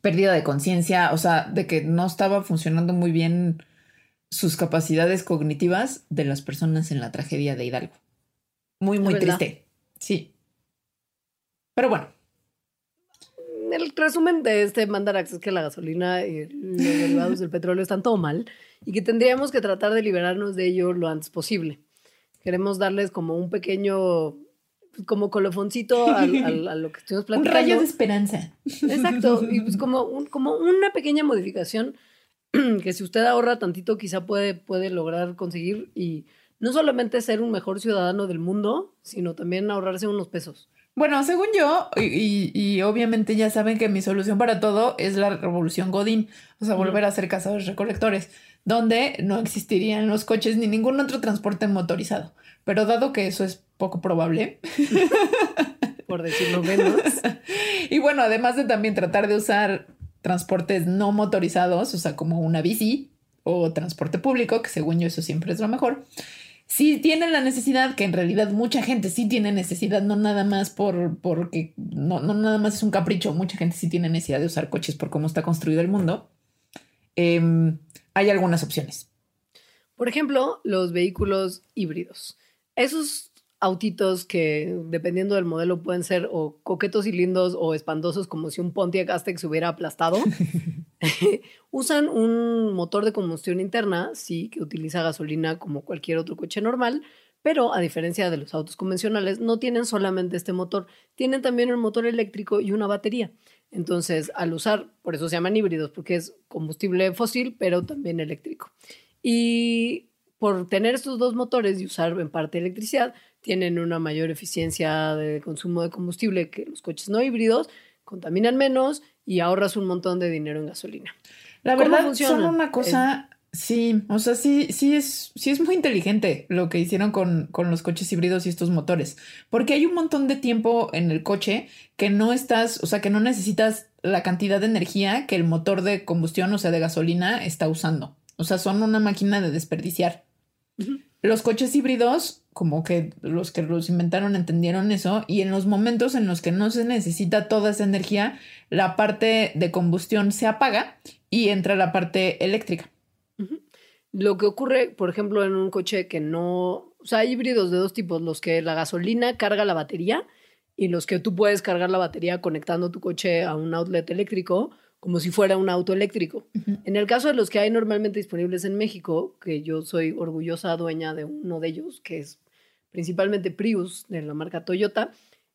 C: pérdida de conciencia, o sea, de que no estaba funcionando muy bien sus capacidades cognitivas de las personas en la tragedia de Hidalgo. Muy, muy triste. Sí. Pero bueno.
B: El resumen de este mandarax es que la gasolina y los derivados del petróleo están todo mal y que tendríamos que tratar de liberarnos de ello lo antes posible. Queremos darles como un pequeño como colofoncito a, lo que estuvimos platicando.
C: Un rayo de esperanza.
B: Exacto, y pues como, como una pequeña modificación que si usted ahorra tantito quizá puede, puede lograr conseguir y no solamente ser un mejor ciudadano del mundo, sino también ahorrarse unos pesos.
C: Bueno, según yo, y, obviamente ya saben que mi solución para todo es la revolución Godín, o sea, volver a ser cazadores recolectores, donde no existirían los coches ni ningún otro transporte motorizado. Pero dado que eso es poco probable,
B: por decirlo menos.
C: y bueno, además de también tratar de usar transportes no motorizados, o sea, como una bici o transporte público, que según yo eso siempre es lo mejor sí tienen la necesidad, que en realidad mucha gente sí tiene necesidad, no nada más por porque no, no nada más es un capricho, mucha gente sí tiene necesidad de usar coches por cómo está construido el mundo. Em, hay algunas opciones.
B: Por ejemplo, los vehículos híbridos. Esos autitos que dependiendo del modelo pueden ser o coquetos y lindos o espantosos como si un Pontiac Aztek se hubiera aplastado. Usan un motor de combustión interna, sí, que utiliza gasolina como cualquier otro coche normal, pero a diferencia de los autos convencionales, no tienen solamente este motor, tienen también un motor eléctrico y una batería. Entonces, al usar, por eso se llaman híbridos, porque es combustible fósil, pero también eléctrico. Y por tener estos dos motores y usar en parte electricidad, tienen una mayor eficiencia de consumo de combustible que los coches no híbridos, contaminan menos y ahorras un montón de dinero en gasolina.
C: La verdad, son una cosa, sí, o sea, sí, sí es, sí es muy inteligente lo que hicieron con, con los coches híbridos y estos motores, porque hay un montón de tiempo en el coche que no estás, o sea, que no necesitas la cantidad de energía que el motor de combustión, o sea, de gasolina, está usando. O sea, son una máquina de desperdiciar. Los coches híbridos, como que los que los inventaron entendieron eso, y en los momentos en los que no se necesita toda esa energía, la parte de combustión se apaga y entra la parte eléctrica.
B: Lo que ocurre, por ejemplo, en un coche que no, o sea, hay híbridos de dos tipos, los que la gasolina carga la batería y los que tú puedes cargar la batería conectando tu coche a un outlet eléctrico como si fuera un auto eléctrico. En el caso de los que hay normalmente disponibles en México, que yo soy orgullosa dueña de uno de ellos, que es principalmente Prius de la marca Toyota,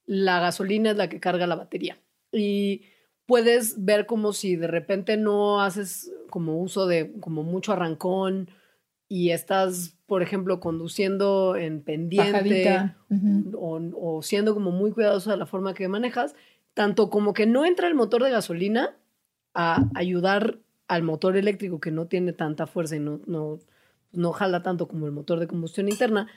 B: la gasolina es la que carga la batería. Y puedes ver como si de repente no haces como uso de como mucho arrancón y estás, por ejemplo, conduciendo en pendiente o, o siendo como muy cuidadoso de la forma que manejas, tanto como que no entra el motor de gasolina, a ayudar al motor eléctrico que no tiene tanta fuerza y no, no, no jala tanto como el motor de combustión interna,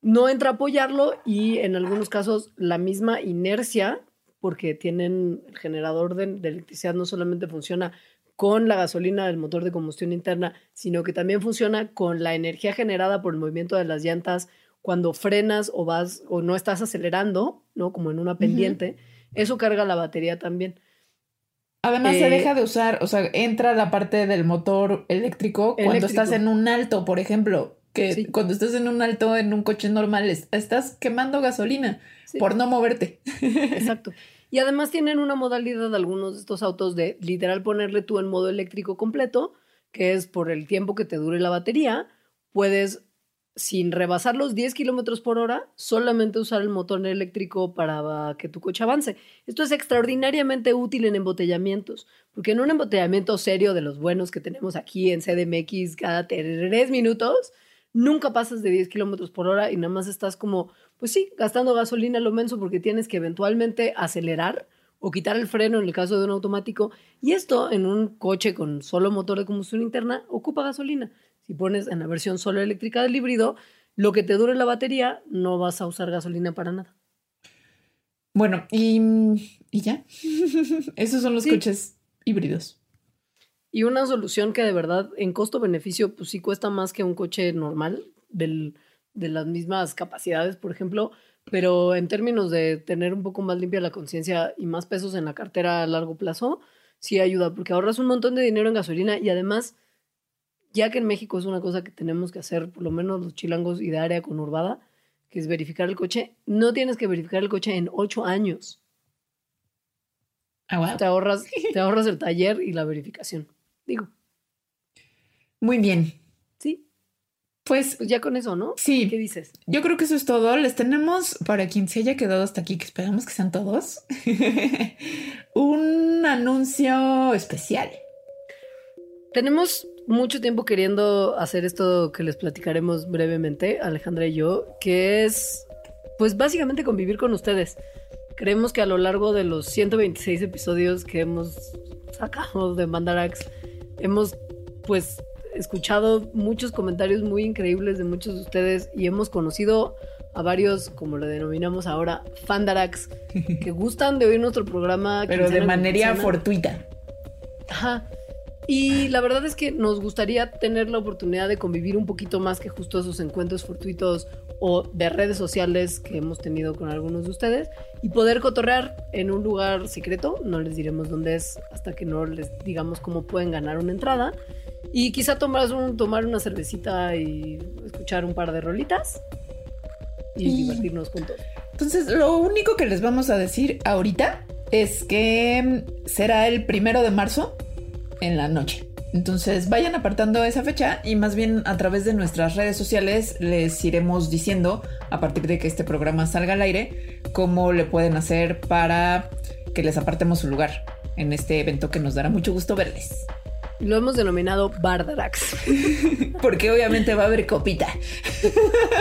B: no entra a apoyarlo y en algunos casos la misma inercia, porque tienen el generador de, de, electricidad no solamente funciona con la gasolina del motor de combustión interna, sino que también funciona con la energía generada por el movimiento de las llantas cuando frenas o vas o no estás acelerando, ¿no? Como en una pendiente, eso carga la batería también.
C: Además, se deja eh, de usar, o sea, entra la parte del motor eléctrico, cuando estás en un alto, por ejemplo, que cuando estás en un alto en un coche normal, estás quemando gasolina por no moverte.
B: Exacto. Y además tienen una modalidad de algunos de estos autos de literal ponerle tú en modo eléctrico completo, que es por el tiempo que te dure la batería, puedes sin rebasar los 10 kilómetros por hora, solamente usar el motor eléctrico para que tu coche avance. Esto es extraordinariamente útil en embotellamientos, porque en un embotellamiento serio de los buenos que tenemos aquí en CDMX cada tres minutos, nunca pasas de 10 kilómetros por hora y nada más estás como, pues sí, gastando gasolina lo menso porque tienes que eventualmente acelerar o quitar el freno en el caso de un automático. Y esto en un coche con solo motor de combustión interna ocupa gasolina. Si pones en la versión solo eléctrica del híbrido, lo que te dure la batería, no vas a usar gasolina para nada.
C: Bueno, y, ya. Esos son los coches híbridos.
B: Y una solución que de verdad en costo-beneficio, pues sí cuesta más que un coche normal del, de las mismas capacidades, por ejemplo, pero en términos de tener un poco más limpia la conciencia y más pesos en la cartera a largo plazo, sí ayuda, porque ahorras un montón de dinero en gasolina y además ya que en México es una cosa que tenemos que hacer, por lo menos los chilangos y de área conurbada, que es verificar el coche, no tienes que verificar el coche en ocho años.
C: Ah,
B: te, ahorras, te ahorras el taller y la verificación. Digo.
C: Muy bien.
B: Sí.
C: Pues,
B: pues, ya con eso, ¿no?
C: Sí.
B: ¿Qué dices?
C: Yo creo que eso es todo. Les tenemos, para quien se haya quedado hasta aquí, que esperamos que sean todos, un anuncio especial.
B: Tenemos mucho tiempo queriendo hacer esto que les platicaremos brevemente, Alejandra y yo, que es, pues básicamente convivir con ustedes. creemos que a lo largo de los 126 episodios que hemos sacado de Mandarax, hemos pues escuchado muchos comentarios muy increíbles de muchos de ustedes y hemos conocido a varios, como lo denominamos ahora, fandarax, que gustan de oír nuestro programa.
C: Pero de manera fortuita.
B: Ajá. Y la verdad es que nos gustaría tener la oportunidad de convivir un poquito más que justo esos encuentros fortuitos o de redes sociales que hemos tenido con algunos de ustedes y poder cotorrear en un lugar secreto. No les diremos dónde es hasta que no les digamos cómo pueden ganar una entrada. Y quizá tomar, un, tomar una cervecita y escuchar un par de rolitas y, divertirnos juntos.
C: Entonces, lo único que les vamos a decir ahorita es que será el primero de marzo en la noche. Entonces vayan apartando esa fecha y más bien a través de nuestras redes sociales les iremos diciendo a partir de que este programa salga al aire cómo le pueden hacer para que les apartemos su lugar en este evento que nos dará mucho gusto verles.
B: Lo hemos denominado Bardarax.
C: Porque obviamente va a haber copita.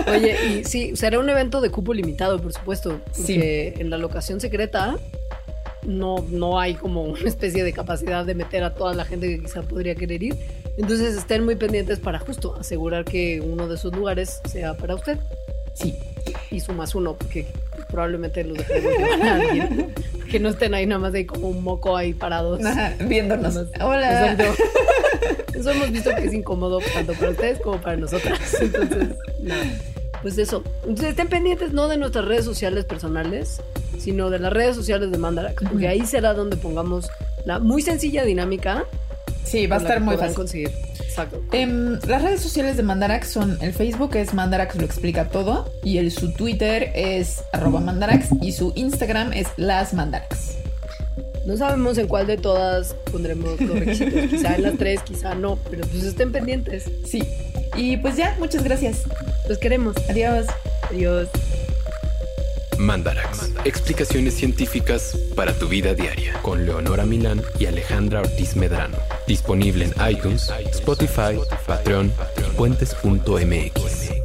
B: Oye, y sí, será un evento de cupo limitado, por supuesto. Porque en la locación secreta no, no hay como una especie de capacidad de meter a toda la gente que quizá podría querer ir. Entonces estén muy pendientes para justo asegurar que uno de esos lugares sea para usted.
C: Sí.
B: Y su más uno, porque probablemente los dejaremos a alguien. Que no estén ahí nada más de como un moco ahí parados.
C: viéndonos. Hola.
B: Eso hemos visto que es incómodo tanto para ustedes como para nosotras. Entonces, nada. Pues eso. Entonces estén pendientes no de nuestras redes sociales personales, sino de las redes sociales de Mandarax, porque ahí será donde pongamos la muy sencilla dinámica.
C: Sí, va a estar muy fácil.
B: conseguir. Exacto.
C: Em, las redes sociales de Mandarax son el Facebook es Mandarax lo explica todo y el su Twitter es arroba Mandarax y su Instagram es las Mandarax.
B: No sabemos en cuál de todas pondremos los requisitos. quizá en las tres, quizá no, pero pues estén pendientes.
C: Sí. Y pues ya, muchas gracias.
B: Los queremos.
C: Adiós.
B: Adiós.
A: Mandarax. Explicaciones científicas para tu vida diaria. Con Leonora Milán y Alejandra Ortiz Medrano. Disponible en iTunes, Spotify, Patreon y puentes.mx.